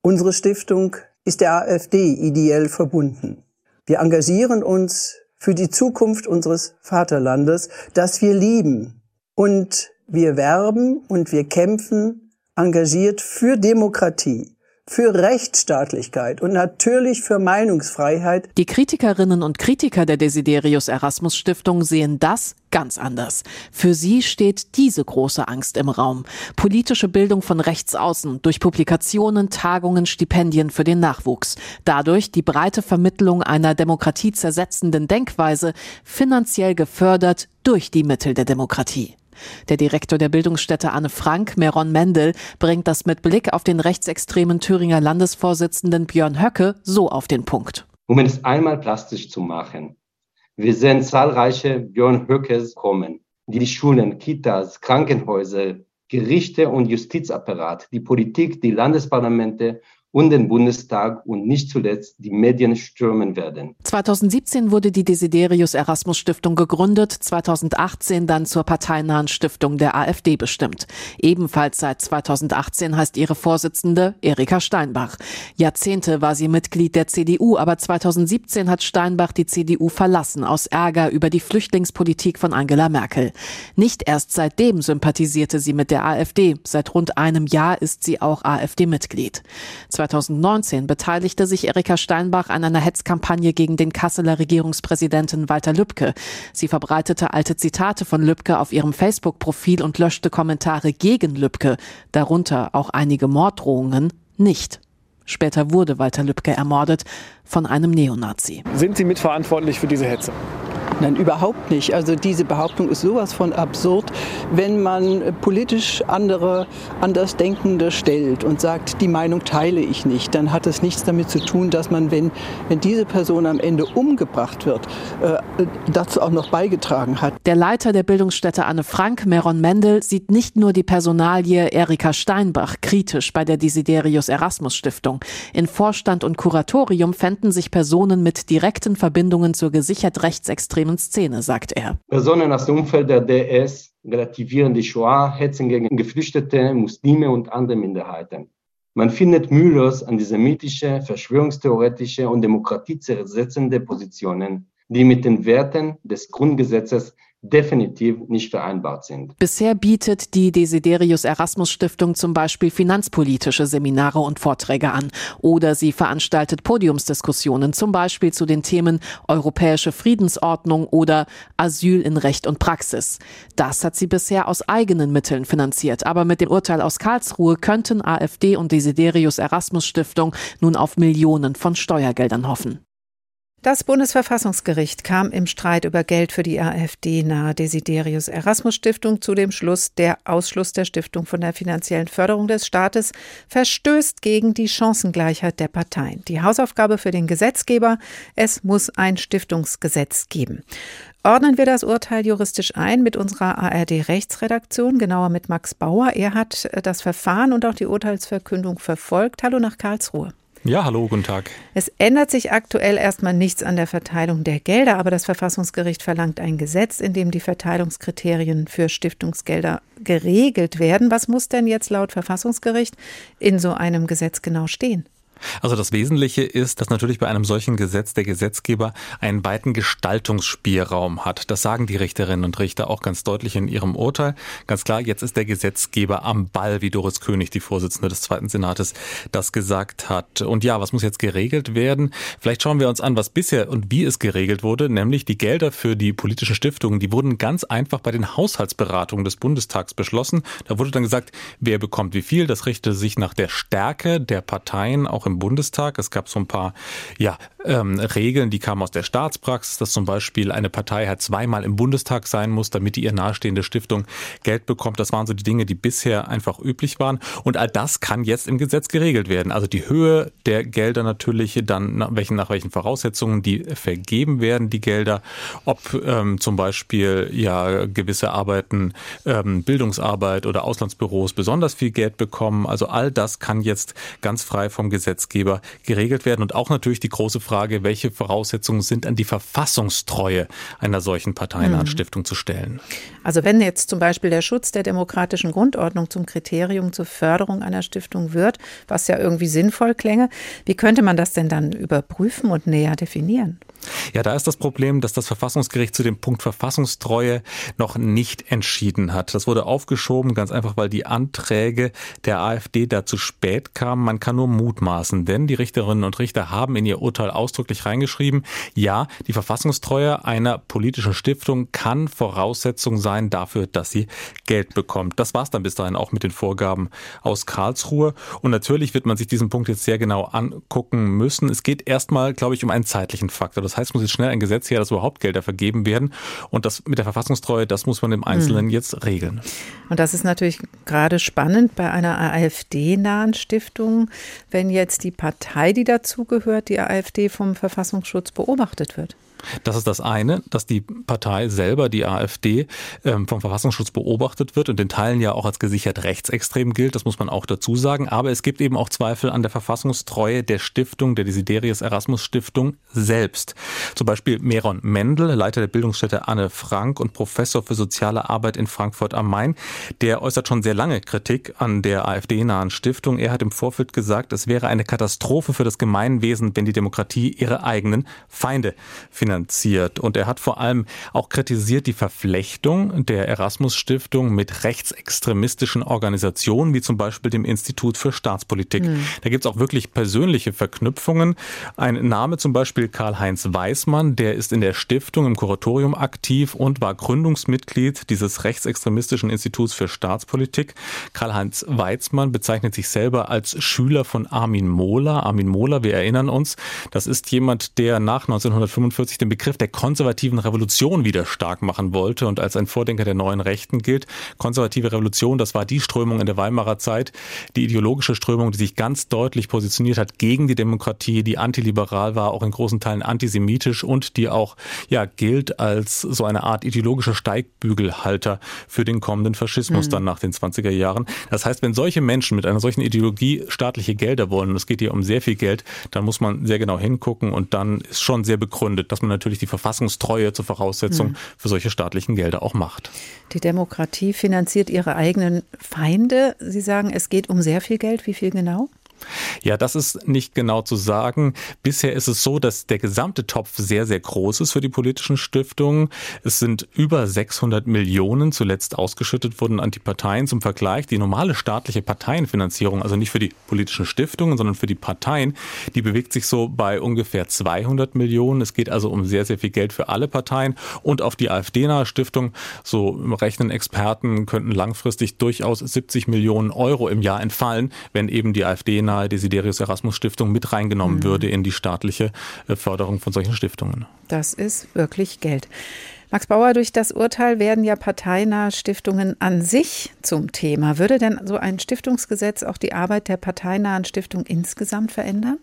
S4: Unsere Stiftung ist der AfD ideell verbunden. Wir engagieren uns für die Zukunft unseres Vaterlandes, das wir lieben und wir werben und wir kämpfen engagiert für Demokratie, für Rechtsstaatlichkeit und natürlich für Meinungsfreiheit.
S21: Die Kritikerinnen und Kritiker der Desiderius Erasmus Stiftung sehen das ganz anders. Für sie steht diese große Angst im Raum. Politische Bildung von rechts außen durch Publikationen, Tagungen, Stipendien für den Nachwuchs. Dadurch die breite Vermittlung einer demokratiezersetzenden Denkweise finanziell gefördert durch die Mittel der Demokratie. Der Direktor der Bildungsstätte Anne Frank, Meron Mendel, bringt das mit Blick auf den rechtsextremen Thüringer Landesvorsitzenden Björn Höcke so auf den Punkt.
S5: Um es einmal plastisch zu machen. Wir sehen zahlreiche Björn Höckes kommen, die die Schulen, Kitas, Krankenhäuser, Gerichte und Justizapparat, die Politik, die Landesparlamente und den Bundestag und nicht zuletzt die Medien stürmen werden.
S21: 2017 wurde die Desiderius Erasmus Stiftung gegründet, 2018 dann zur parteinahen Stiftung der AfD bestimmt. Ebenfalls seit 2018 heißt ihre Vorsitzende Erika Steinbach. Jahrzehnte war sie Mitglied der CDU, aber 2017 hat Steinbach die CDU verlassen aus Ärger über die Flüchtlingspolitik von Angela Merkel. Nicht erst seitdem sympathisierte sie mit der AfD. Seit rund einem Jahr ist sie auch AfD-Mitglied. 2019 beteiligte sich Erika Steinbach an einer Hetzkampagne gegen den Kasseler Regierungspräsidenten Walter Lübcke. Sie verbreitete alte Zitate von Lübcke auf ihrem Facebook-Profil und löschte Kommentare gegen Lübcke, darunter auch einige Morddrohungen, nicht. Später wurde Walter Lübcke ermordet von einem Neonazi.
S22: Sind Sie mitverantwortlich für diese Hetze?
S4: Nein, überhaupt nicht. Also diese Behauptung ist sowas von absurd, wenn man politisch andere Andersdenkende stellt und sagt, die Meinung teile ich nicht, dann hat es nichts damit zu tun, dass man, wenn, wenn diese Person am Ende umgebracht wird, äh, dazu auch noch beigetragen hat.
S21: Der Leiter der Bildungsstätte Anne Frank, Meron Mendel, sieht nicht nur die Personalie Erika Steinbach kritisch bei der Desiderius Erasmus Stiftung. In Vorstand und Kuratorium fänden sich Personen mit direkten Verbindungen zur gesichert rechtsextremen rechtsextremen Szene, sagt er.
S5: Personen aus dem Umfeld der DS relativieren die Shoah, hetzen gegen Geflüchtete, Muslime und andere Minderheiten. Man findet mühelos antisemitische, verschwörungstheoretische und demokratiezersetzende Positionen, die mit den Werten des Grundgesetzes definitiv nicht vereinbart sind.
S21: Bisher bietet die Desiderius Erasmus Stiftung zum Beispiel finanzpolitische Seminare und Vorträge an oder sie veranstaltet Podiumsdiskussionen zum Beispiel zu den Themen europäische Friedensordnung oder Asyl in Recht und Praxis. Das hat sie bisher aus eigenen Mitteln finanziert, aber mit dem Urteil aus Karlsruhe könnten AfD und Desiderius Erasmus Stiftung nun auf Millionen von Steuergeldern hoffen.
S2: Das Bundesverfassungsgericht kam im Streit über Geld für die AfD nahe Desiderius Erasmus Stiftung zu dem Schluss, der Ausschluss der Stiftung von der finanziellen Förderung des Staates verstößt gegen die Chancengleichheit der Parteien. Die Hausaufgabe für den Gesetzgeber, es muss ein Stiftungsgesetz geben. Ordnen wir das Urteil juristisch ein mit unserer ARD-Rechtsredaktion, genauer mit Max Bauer. Er hat das Verfahren und auch die Urteilsverkündung verfolgt. Hallo nach Karlsruhe.
S23: Ja, hallo, guten Tag.
S2: Es ändert sich aktuell erstmal nichts an der Verteilung der Gelder, aber das Verfassungsgericht verlangt ein Gesetz, in dem die Verteilungskriterien für Stiftungsgelder geregelt werden. Was muss denn jetzt laut Verfassungsgericht in so einem Gesetz genau stehen?
S23: Also das Wesentliche ist, dass natürlich bei einem solchen Gesetz der Gesetzgeber einen weiten Gestaltungsspielraum hat. Das sagen die Richterinnen und Richter auch ganz deutlich in ihrem Urteil. Ganz klar, jetzt ist der Gesetzgeber am Ball, wie Doris König, die Vorsitzende des Zweiten Senates, das gesagt hat. Und ja, was muss jetzt geregelt werden? Vielleicht schauen wir uns an, was bisher und wie es geregelt wurde, nämlich die Gelder für die politischen Stiftungen, die wurden ganz einfach bei den Haushaltsberatungen des Bundestags beschlossen. Da wurde dann gesagt, wer bekommt wie viel. Das richtete sich nach der Stärke der Parteien, auch im Bundestag. Es gab so ein paar ja, ähm, Regeln, die kamen aus der Staatspraxis, dass zum Beispiel eine Partei halt zweimal im Bundestag sein muss, damit die ihr nahestehende Stiftung Geld bekommt. Das waren so die Dinge, die bisher einfach üblich waren. Und all das kann jetzt im Gesetz geregelt werden. Also die Höhe der Gelder natürlich, dann nach welchen, nach welchen Voraussetzungen die vergeben werden, die Gelder, ob ähm, zum Beispiel ja gewisse Arbeiten, ähm, Bildungsarbeit oder Auslandsbüros besonders viel Geld bekommen. Also all das kann jetzt ganz frei vom Gesetzgeber geregelt werden. Und auch natürlich die große Frage, welche Voraussetzungen sind an die Verfassungstreue einer solchen parteinahen Stiftung zu stellen.
S2: Also wenn jetzt zum Beispiel der Schutz der demokratischen Grundordnung zum Kriterium zur Förderung einer Stiftung wird, was ja irgendwie sinnvoll klänge, wie könnte man das denn dann überprüfen und näher definieren?
S23: Ja, da ist das Problem, dass das Verfassungsgericht zu dem Punkt Verfassungstreue noch nicht entschieden hat. Das wurde aufgeschoben, ganz einfach, weil die Anträge der AfD da zu spät kamen. Man kann nur mutmaßen, denn die Richterinnen und Richter haben in ihr Urteil ausdrücklich reingeschrieben, ja, die Verfassungstreue einer politischen Stiftung kann Voraussetzung sein dafür, dass sie Geld bekommt. Das war es dann bis dahin auch mit den Vorgaben aus Karlsruhe. Und natürlich wird man sich diesen Punkt jetzt sehr genau angucken müssen. Es geht erstmal, glaube ich, um einen zeitlichen Faktor. Das heißt, es muss jetzt schnell ein Gesetz her, dass überhaupt Gelder vergeben werden. Und das mit der Verfassungstreue, das muss man im Einzelnen mhm. jetzt regeln.
S2: Und das ist natürlich gerade spannend bei einer AfD-nahen Stiftung, wenn jetzt die Partei, die dazugehört, die AfD vom Verfassungsschutz beobachtet wird.
S23: Das ist das eine, dass die Partei selber, die AfD, ähm, vom Verfassungsschutz beobachtet wird und in Teilen ja auch als gesichert rechtsextrem gilt. Das muss man auch dazu sagen. Aber es gibt eben auch Zweifel an der Verfassungstreue der Stiftung, der Desiderius Erasmus Stiftung selbst. Zum Beispiel Meron Mendel, Leiter der Bildungsstätte Anne Frank und Professor für soziale Arbeit in Frankfurt am Main. Der äußert schon sehr lange Kritik an der AfD-nahen Stiftung. Er hat im Vorfeld gesagt, es wäre eine Katastrophe für das Gemeinwesen, wenn die Demokratie ihre eigenen Feinde finanziert finanziert. Und er hat vor allem auch kritisiert die Verflechtung der Erasmus Stiftung mit rechtsextremistischen Organisationen, wie zum Beispiel dem Institut für Staatspolitik. Mhm. Da gibt es auch wirklich persönliche Verknüpfungen. Ein Name zum Beispiel Karl-Heinz Weismann, der ist in der Stiftung im Kuratorium aktiv und war Gründungsmitglied dieses rechtsextremistischen Instituts für Staatspolitik. Karl-Heinz Weizmann bezeichnet sich selber als Schüler von Armin Mohler. Armin Mohler, wir erinnern uns, das ist jemand, der nach 1945 den Begriff der konservativen Revolution wieder stark machen wollte und als ein Vordenker der neuen Rechten gilt. Konservative Revolution, das war die Strömung in der Weimarer Zeit, die ideologische Strömung, die sich ganz deutlich positioniert hat gegen die Demokratie, die antiliberal war, auch in großen Teilen antisemitisch und die auch ja gilt als so eine Art ideologischer Steigbügelhalter für den kommenden Faschismus mhm. dann nach den 20er Jahren. Das heißt, wenn solche Menschen mit einer solchen Ideologie staatliche Gelder wollen, und es geht hier um sehr viel Geld, dann muss man sehr genau hingucken und dann ist schon sehr begründet, dass man natürlich die Verfassungstreue zur Voraussetzung mhm. für solche staatlichen Gelder auch macht.
S2: Die Demokratie finanziert ihre eigenen Feinde. Sie sagen, es geht um sehr viel Geld. Wie viel genau?
S23: Ja, das ist nicht genau zu sagen. Bisher ist es so, dass der gesamte Topf sehr, sehr groß ist für die politischen Stiftungen. Es sind über 600 Millionen zuletzt ausgeschüttet wurden an die Parteien. Zum Vergleich, die normale staatliche Parteienfinanzierung, also nicht für die politischen Stiftungen, sondern für die Parteien, die bewegt sich so bei ungefähr 200 Millionen. Es geht also um sehr, sehr viel Geld für alle Parteien. Und auf die AfD-nahe Stiftung, so rechnen Experten, könnten langfristig durchaus 70 Millionen Euro im Jahr entfallen, wenn eben die AfD-nahe beinahe Desiderius Erasmus Stiftung mit reingenommen mhm. würde in die staatliche äh, Förderung von solchen Stiftungen.
S2: Das ist wirklich Geld. Max Bauer, durch das Urteil werden ja parteinahe Stiftungen an sich zum Thema. Würde denn so ein Stiftungsgesetz auch die Arbeit der parteinahen Stiftung insgesamt verändern?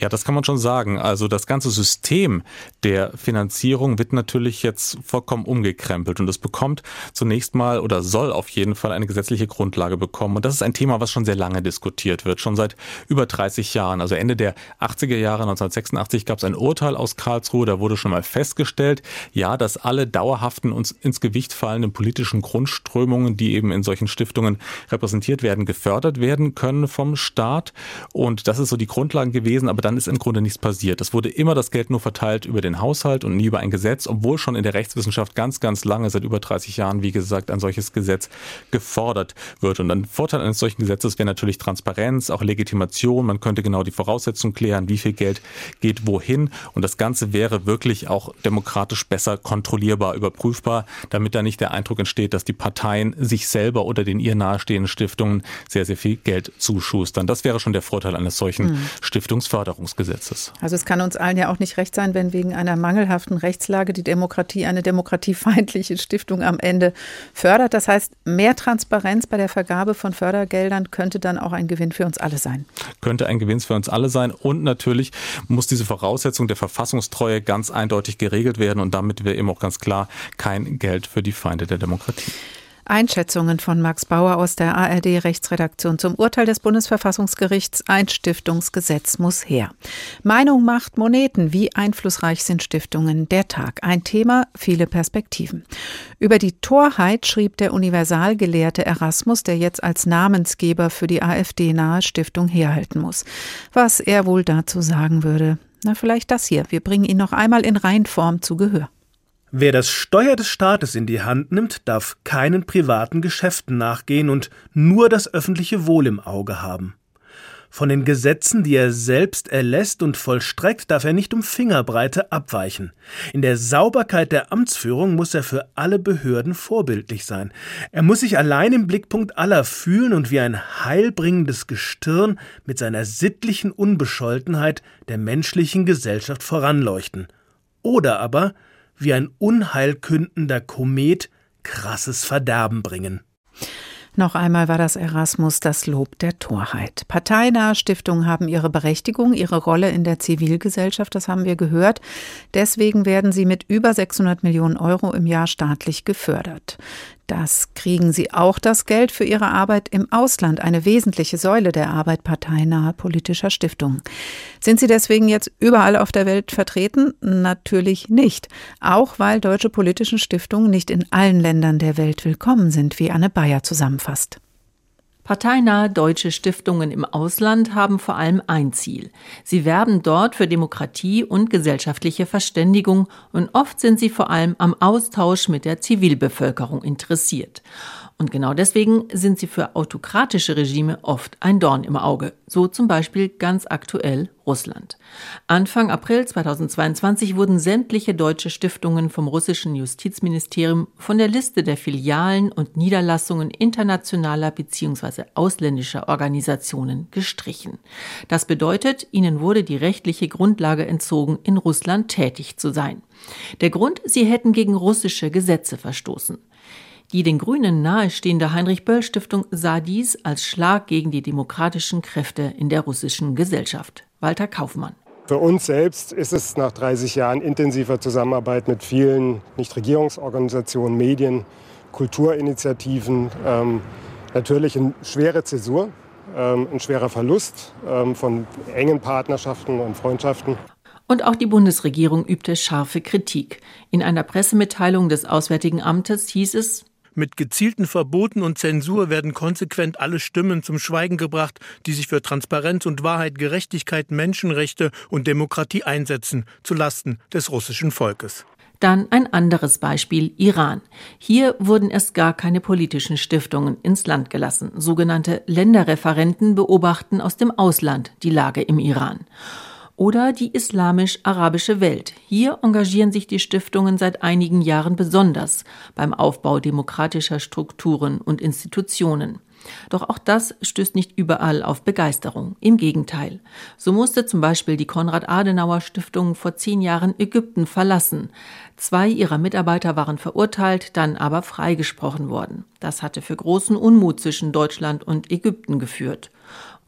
S23: Ja, das kann man schon sagen. Also das ganze System der Finanzierung wird natürlich jetzt vollkommen umgekrempelt und es bekommt zunächst mal oder soll auf jeden Fall eine gesetzliche Grundlage bekommen. Und das ist ein Thema, was schon sehr lange diskutiert wird, schon seit über 30 Jahren. Also Ende der 80er Jahre 1986 gab es ein Urteil aus Karlsruhe, da wurde schon mal festgestellt, ja, dass alle dauerhaften und ins Gewicht fallenden politischen Grundströmungen, die eben in solchen Stiftungen repräsentiert werden, gefördert werden können vom Staat. Und das ist so die Grundlage gewesen gewesen, aber dann ist im Grunde nichts passiert. Es wurde immer das Geld nur verteilt über den Haushalt und nie über ein Gesetz, obwohl schon in der Rechtswissenschaft ganz, ganz lange, seit über 30 Jahren, wie gesagt, ein solches Gesetz gefordert wird. Und ein Vorteil eines solchen Gesetzes wäre natürlich Transparenz, auch Legitimation. Man könnte genau die Voraussetzungen klären, wie viel Geld geht wohin. Und das Ganze wäre wirklich auch demokratisch besser kontrollierbar, überprüfbar, damit da nicht der Eindruck entsteht, dass die Parteien sich selber oder den ihr nahestehenden Stiftungen sehr, sehr viel Geld zuschustern. Das wäre schon der Vorteil eines solchen mhm. Stiftungs Förderungsgesetzes.
S2: Also es kann uns allen ja auch nicht recht sein, wenn wegen einer mangelhaften Rechtslage die Demokratie eine demokratiefeindliche Stiftung am Ende fördert. Das heißt, mehr Transparenz bei der Vergabe von Fördergeldern könnte dann auch ein Gewinn für uns alle sein.
S23: Könnte ein Gewinn für uns alle sein. Und natürlich muss diese Voraussetzung der Verfassungstreue ganz eindeutig geregelt werden. Und damit wäre eben auch ganz klar kein Geld für die Feinde der Demokratie.
S2: Einschätzungen von Max Bauer aus der ARD Rechtsredaktion zum Urteil des Bundesverfassungsgerichts Ein Stiftungsgesetz muss her. Meinung macht Moneten. Wie einflussreich sind Stiftungen? Der Tag. Ein Thema, viele Perspektiven. Über die Torheit schrieb der Universalgelehrte Erasmus, der jetzt als Namensgeber für die AfD-nahe Stiftung herhalten muss. Was er wohl dazu sagen würde? Na, vielleicht das hier. Wir bringen ihn noch einmal in Reinform zu Gehör.
S15: Wer das Steuer des Staates in die Hand nimmt, darf keinen privaten Geschäften nachgehen und nur das öffentliche Wohl im Auge haben. Von den Gesetzen, die er selbst erlässt und vollstreckt, darf er nicht um Fingerbreite abweichen. In der Sauberkeit der Amtsführung muss er für alle Behörden vorbildlich sein. Er muss sich allein im Blickpunkt aller fühlen und wie ein heilbringendes Gestirn mit seiner sittlichen Unbescholtenheit der menschlichen Gesellschaft voranleuchten. Oder aber wie ein unheilkündender Komet krasses Verderben bringen.
S2: Noch einmal war das Erasmus das Lob der Torheit. Parteinahe Stiftungen haben ihre Berechtigung, ihre Rolle in der Zivilgesellschaft, das haben wir gehört. Deswegen werden sie mit über 600 Millionen Euro im Jahr staatlich gefördert. Das kriegen sie auch das Geld für ihre Arbeit im Ausland, eine wesentliche Säule der Arbeit parteinaher politischer Stiftungen. Sind sie deswegen jetzt überall auf der Welt vertreten? Natürlich nicht. Auch weil deutsche politische Stiftungen nicht in allen Ländern der Welt willkommen sind, wie Anne Bayer zusammenfasst.
S24: Parteinahe deutsche Stiftungen im Ausland haben vor allem ein Ziel. Sie werben dort für Demokratie und gesellschaftliche Verständigung und oft sind sie vor allem am Austausch mit der Zivilbevölkerung interessiert. Und genau deswegen sind sie für autokratische Regime oft ein Dorn im Auge. So zum Beispiel ganz aktuell Russland. Anfang April 2022 wurden sämtliche deutsche Stiftungen vom russischen Justizministerium von der Liste der Filialen und Niederlassungen internationaler bzw. ausländischer Organisationen gestrichen. Das bedeutet, ihnen wurde die rechtliche Grundlage entzogen, in Russland tätig zu sein. Der Grund, sie hätten gegen russische Gesetze verstoßen. Die den Grünen nahestehende Heinrich-Böll-Stiftung sah dies als Schlag gegen die demokratischen Kräfte in der russischen Gesellschaft. Walter Kaufmann.
S25: Für uns selbst ist es nach 30 Jahren intensiver Zusammenarbeit mit vielen Nichtregierungsorganisationen, Medien, Kulturinitiativen ähm, natürlich eine schwere Zäsur, ähm, ein schwerer Verlust ähm, von engen Partnerschaften und Freundschaften.
S24: Und auch die Bundesregierung übte scharfe Kritik. In einer Pressemitteilung des Auswärtigen Amtes hieß es,
S15: Mit gezielten Verboten und Zensur werden konsequent alle Stimmen zum Schweigen gebracht, die sich für Transparenz und Wahrheit, Gerechtigkeit, Menschenrechte und Demokratie einsetzen, zu Lasten des russischen Volkes.
S24: Dann ein anderes Beispiel Iran. Hier wurden erst gar keine politischen Stiftungen ins Land gelassen. Sogenannte Länderreferenten beobachten aus dem Ausland die Lage im Iran. Oder die islamisch-arabische Welt. Hier engagieren sich die Stiftungen seit einigen Jahren besonders beim Aufbau demokratischer Strukturen und Institutionen. Doch auch das stößt nicht überall auf Begeisterung. Im Gegenteil. So musste zum Beispiel die Konrad-Adenauer-Stiftung vor zehn Jahren Ägypten verlassen. Zwei ihrer Mitarbeiter waren verurteilt, dann aber freigesprochen worden. Das hatte für großen Unmut zwischen Deutschland und Ägypten geführt.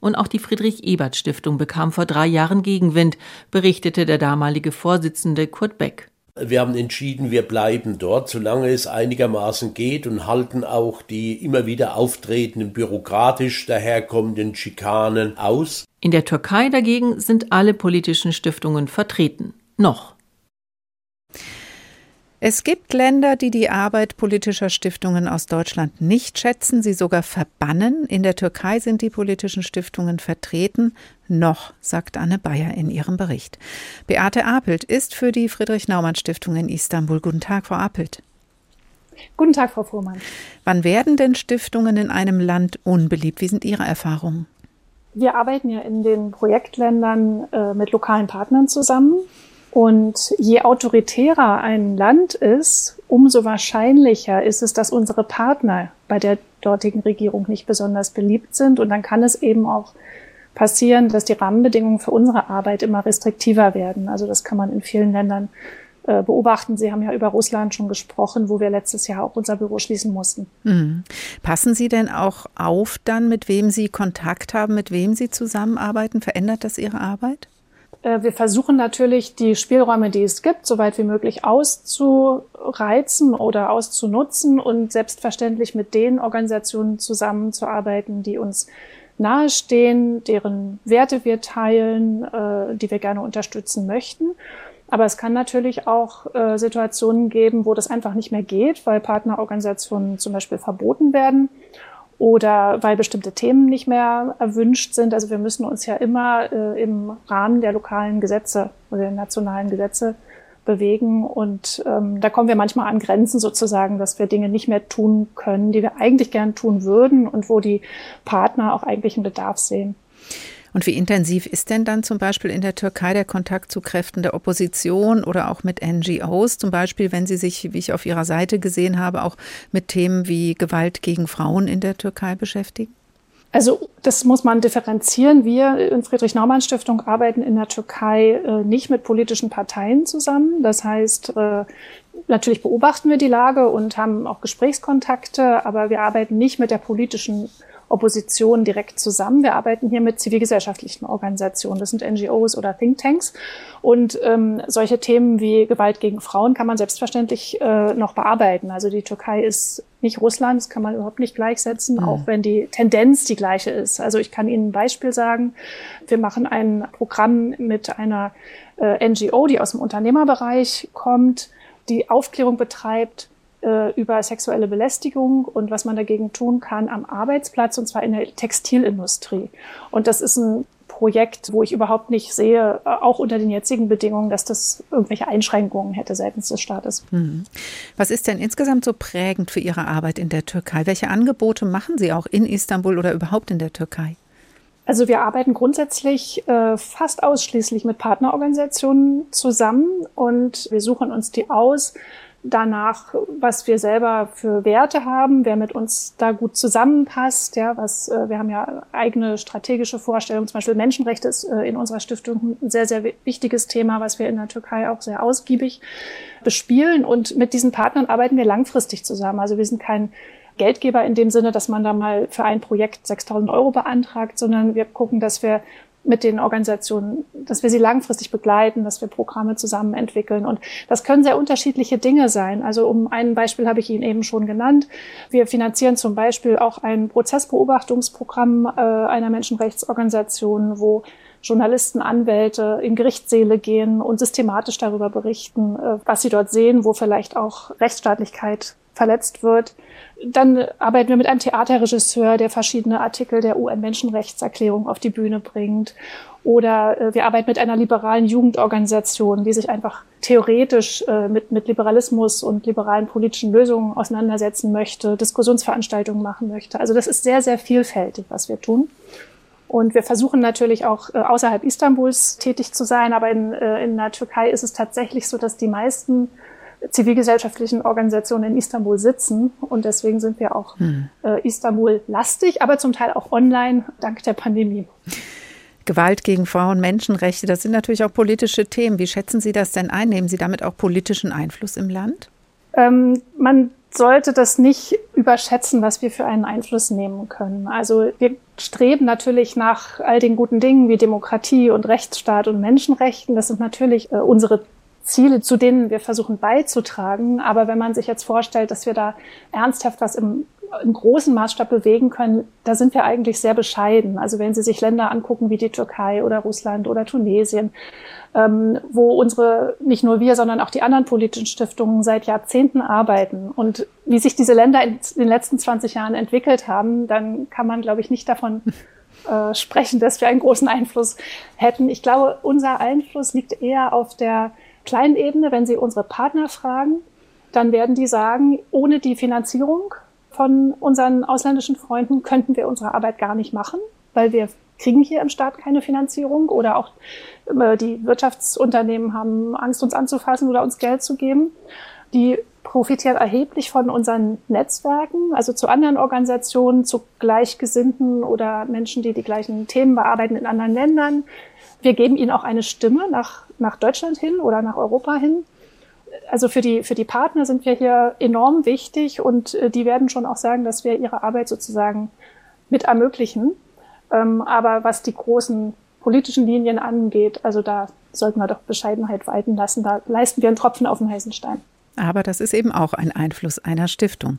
S24: Und auch die Friedrich-Ebert-Stiftung bekam vor drei Jahren Gegenwind, berichtete der damalige Vorsitzende Kurt Beck.
S26: Wir haben entschieden, wir bleiben dort, solange es einigermaßen geht und halten auch die immer wieder auftretenden bürokratisch daherkommenden Schikanen aus.
S24: In der Türkei dagegen sind alle politischen Stiftungen vertreten. Noch.
S2: Es gibt Länder, die die Arbeit politischer Stiftungen aus Deutschland nicht schätzen, sie sogar verbannen. In der Türkei sind die politischen Stiftungen vertreten. Noch, sagt Anne Bayer in ihrem Bericht. Beate Apelt ist für die Friedrich-Naumann-Stiftung in Istanbul. Guten Tag, Frau Apelt.
S27: Guten Tag, Frau Fuhrmann.
S2: Wann werden denn Stiftungen in einem Land unbeliebt? Wie sind Ihre Erfahrungen?
S27: Wir arbeiten ja in den Projektländern äh, mit lokalen Partnern zusammen. Und je autoritärer ein Land ist, umso wahrscheinlicher ist es, dass unsere Partner bei der dortigen Regierung nicht besonders beliebt sind. Und dann kann es eben auch passieren, dass die Rahmenbedingungen für unsere Arbeit immer restriktiver werden. Also das kann man in vielen Ländern äh, beobachten. Sie haben ja über Russland schon gesprochen, wo wir letztes Jahr auch unser Büro schließen mussten.
S2: Mhm. Passen Sie denn auch auf dann, mit wem Sie Kontakt haben, mit wem Sie zusammenarbeiten? Verändert das Ihre Arbeit?
S27: Äh, wir versuchen natürlich, die Spielräume, die es gibt, so weit wie möglich auszureizen oder auszunutzen und selbstverständlich mit den Organisationen zusammenzuarbeiten, die uns nahestehen, deren Werte wir teilen, äh, die wir gerne unterstützen möchten. Aber es kann natürlich auch äh, Situationen geben, wo das einfach nicht mehr geht, weil Partnerorganisationen zum Beispiel verboten werden oder weil bestimmte Themen nicht mehr erwünscht sind. Also wir müssen uns ja immer äh, im Rahmen der lokalen Gesetze oder der nationalen Gesetze bewegen. Und ähm, da kommen wir manchmal an Grenzen sozusagen, dass wir Dinge nicht mehr tun können, die wir eigentlich gern tun würden und wo die Partner auch eigentlich einen Bedarf sehen.
S2: Und wie intensiv ist denn dann zum Beispiel in der Türkei der Kontakt zu Kräften der Opposition oder auch mit NGOs? Zum Beispiel, wenn Sie sich, wie ich auf Ihrer Seite gesehen habe, auch mit Themen wie Gewalt gegen Frauen in der Türkei beschäftigen?
S27: Also das muss man differenzieren. Wir in Friedrich-Naumann-Stiftung arbeiten in der Türkei äh, nicht mit politischen Parteien zusammen. Das heißt, äh, natürlich beobachten wir die Lage und haben auch Gesprächskontakte, aber wir arbeiten nicht mit der politischen Opposition direkt zusammen. Wir arbeiten hier mit zivilgesellschaftlichen Organisationen. Das sind NGOs oder Thinktanks. Und ähm, solche Themen wie Gewalt gegen Frauen kann man selbstverständlich äh, noch bearbeiten. Also die Türkei ist nicht Russland, das kann man überhaupt nicht gleichsetzen, mhm. auch wenn die Tendenz die gleiche ist. Also ich kann Ihnen ein Beispiel sagen. Wir machen ein Programm mit einer äh, NGO, die aus dem Unternehmerbereich kommt, die Aufklärung betreibt über sexuelle Belästigung und was man dagegen tun kann am Arbeitsplatz und zwar in der Textilindustrie. Und das ist ein Projekt, wo ich überhaupt nicht sehe, äh, auch unter den jetzigen Bedingungen, dass das irgendwelche Einschränkungen hätte seitens des Staates.
S2: Mhm. Was ist denn insgesamt so prägend für Ihre Arbeit in der Türkei? Welche Angebote machen Sie auch in Istanbul oder überhaupt in der Türkei?
S27: Also wir arbeiten grundsätzlich äh, fast ausschließlich mit Partnerorganisationen zusammen und wir suchen uns die aus, danach, was wir selber für Werte haben, wer mit uns da gut zusammenpasst, ja, was, äh, wir haben ja eigene strategische Vorstellungen, zum Beispiel Menschenrechte ist äh, in unserer Stiftung ein sehr, sehr wichtiges Thema, was wir in der Türkei auch sehr ausgiebig bespielen und mit diesen Partnern arbeiten wir langfristig zusammen. Also wir sind kein Geldgeber in dem Sinne, dass man da mal für ein Projekt 6000 Euro beantragt, sondern wir gucken, dass wir mit den Organisationen, dass wir sie langfristig begleiten, dass wir Programme zusammen entwickeln. Und das können sehr unterschiedliche Dinge sein. Also um ein Beispiel habe ich Ihnen eben schon genannt. Wir finanzieren zum Beispiel auch ein Prozessbeobachtungsprogramm äh, einer Menschenrechtsorganisation, wo Journalisten, Anwälte in Gerichtssäle gehen und systematisch darüber berichten, äh, was sie dort sehen, wo vielleicht auch Rechtsstaatlichkeit verletzt wird. Dann arbeiten wir mit einem Theaterregisseur, der verschiedene Artikel der UN-Menschenrechtserklärung auf die Bühne bringt. Oder äh, wir arbeiten mit einer liberalen Jugendorganisation, die sich einfach theoretisch äh, mit, mit Liberalismus und liberalen politischen Lösungen auseinandersetzen möchte, Diskussionsveranstaltungen machen möchte. Also das ist sehr, sehr vielfältig, was wir tun. Und wir versuchen natürlich auch äh, außerhalb Istanbuls tätig zu sein, aber in, in der Türkei ist es tatsächlich so, dass die meisten zivilgesellschaftlichen Organisationen in Istanbul sitzen. Und deswegen sind wir auch hm. äh, Istanbul-lastig, aber zum Teil auch online dank der Pandemie.
S2: Gewalt gegen Frauen, Menschenrechte, das sind natürlich auch politische Themen. Wie schätzen Sie das denn ein? Nehmen Sie damit auch politischen Einfluss im Land?
S27: Ähm, man sollte das nicht überschätzen, was wir für einen Einfluss nehmen können. Also wir streben natürlich nach all den guten Dingen wie Demokratie und Rechtsstaat und Menschenrechten. Das sind natürlich äh, unsere Ziele, zu denen wir versuchen beizutragen. Aber wenn man sich jetzt vorstellt, dass wir da ernsthaft was im im großen Maßstab bewegen können, da sind wir eigentlich sehr bescheiden. Also wenn Sie sich Länder angucken wie die Türkei oder Russland oder Tunesien, ähm, wo unsere, nicht nur wir, sondern auch die anderen politischen Stiftungen seit Jahrzehnten arbeiten und wie sich diese Länder in den letzten 20 Jahren entwickelt haben, dann kann man, glaube ich, nicht davon äh, sprechen, dass wir einen großen Einfluss hätten. Ich glaube, unser Einfluss liegt eher auf der kleinen Ebene. Wenn Sie unsere Partner fragen, dann werden die sagen, ohne die Finanzierung von unseren ausländischen Freunden könnten wir unsere Arbeit gar nicht machen, weil wir kriegen hier im Staat keine Finanzierung oder auch äh, die Wirtschaftsunternehmen haben Angst, uns anzufassen oder uns Geld zu geben. Die profitieren erheblich von unseren Netzwerken, also zu anderen Organisationen, zu Gleichgesinnten oder Menschen, die die gleichen Themen bearbeiten in anderen Ländern. Wir geben ihnen auch eine Stimme nach, nach Deutschland hin oder nach Europa hin also für die, für die Partner sind wir hier enorm wichtig und äh, die werden schon auch sagen, dass wir ihre Arbeit sozusagen mit ermöglichen. Ähm, aber was die großen politischen Linien angeht, also da sollten wir doch Bescheidenheit walten lassen. Da leisten wir einen Tropfen auf den heißen Stein.
S2: Aber das ist eben auch ein Einfluss einer Stiftung.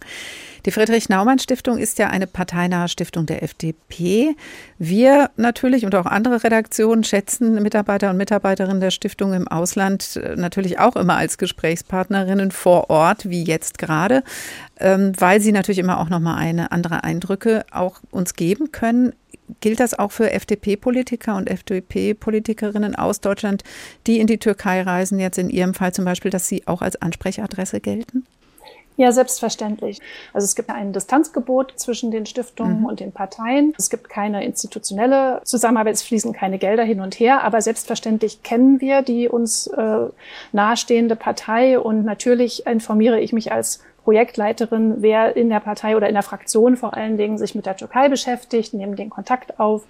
S2: Die Friedrich-Naumann-Stiftung ist ja eine parteinahe Stiftung der FDP. Wir natürlich und auch andere Redaktionen schätzen Mitarbeiter und Mitarbeiterinnen der Stiftung im Ausland äh, natürlich auch immer als Gesprächspartnerinnen vor Ort, wie jetzt gerade, ähm, weil sie natürlich immer auch nochmal eine andere Eindrücke auch uns geben können. Gilt das auch für FDP-Politiker und FDP-Politikerinnen aus Deutschland, die in die Türkei reisen, jetzt in Ihrem Fall zum Beispiel, dass Sie auch als Ansprechadresse gelten?
S27: Ja, selbstverständlich. Also es gibt ein Distanzgebot zwischen den Stiftungen mhm. und den Parteien. Es gibt keine institutionelle Zusammenarbeit, es fließen keine Gelder hin und her, aber selbstverständlich kennen wir die uns äh, nahestehende Partei und natürlich informiere ich mich als Projektleiterin, wer in der Partei oder in der Fraktion vor allen Dingen sich mit der Türkei beschäftigt, nehmen den Kontakt auf.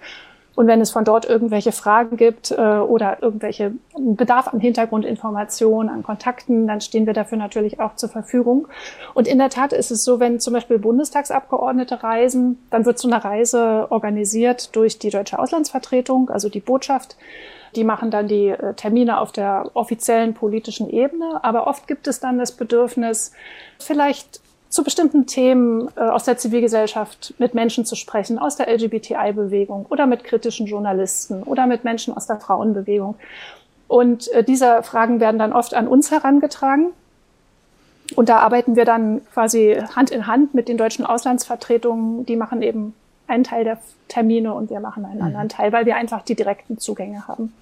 S27: Und wenn es von dort irgendwelche Fragen gibt äh, oder irgendwelche Bedarf an Hintergrundinformationen, an Kontakten, dann stehen wir dafür natürlich auch zur Verfügung. Und in der Tat ist es so, wenn zum Beispiel Bundestagsabgeordnete reisen, dann wird so eine Reise organisiert durch die deutsche Auslandsvertretung, also die Botschaft. Die machen dann die äh, Termine auf der offiziellen politischen Ebene. Aber oft gibt es dann das Bedürfnis, vielleicht zu bestimmten Themen äh, aus der Zivilgesellschaft mit Menschen zu sprechen, aus der LGBTI-Bewegung oder mit kritischen Journalisten oder mit Menschen aus der Frauenbewegung. Und äh, diese Fragen werden dann oft an uns herangetragen. Und da arbeiten wir dann quasi Hand in Hand mit den deutschen Auslandsvertretungen. Die machen eben einen Teil der Termine und wir machen einen mhm. anderen Teil, weil wir einfach die direkten Zugänge haben.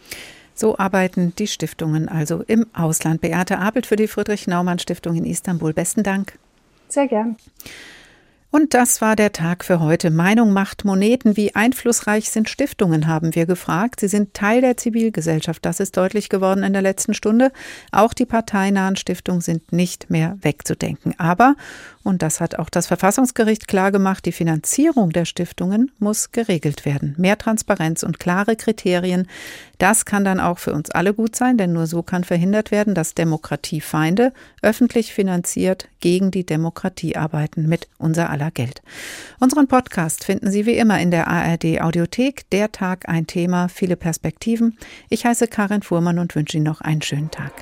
S2: So arbeiten die Stiftungen also im Ausland. Beate Abelt für die Friedrich-Naumann-Stiftung in Istanbul. Besten Dank.
S27: Sehr gern.
S2: Und das war der Tag für heute. Meinung macht Moneten. Wie einflussreich sind Stiftungen, haben wir gefragt. Sie sind Teil der Zivilgesellschaft. Das ist deutlich geworden in der letzten Stunde. Auch die parteinahen Stiftungen sind nicht mehr wegzudenken. Aber, und das hat auch das Verfassungsgericht klargemacht, die Finanzierung der Stiftungen muss geregelt werden. Mehr Transparenz und klare Kriterien. Das kann dann auch für uns alle gut sein, denn nur so kann verhindert werden, dass Demokratiefeinde öffentlich finanziert gegen die Demokratie arbeiten mit unser aller Geld. Unseren Podcast finden Sie wie immer in der ARD Audiothek. Der Tag ein Thema, viele Perspektiven. Ich heiße Karin Fuhrmann und wünsche Ihnen noch einen schönen Tag.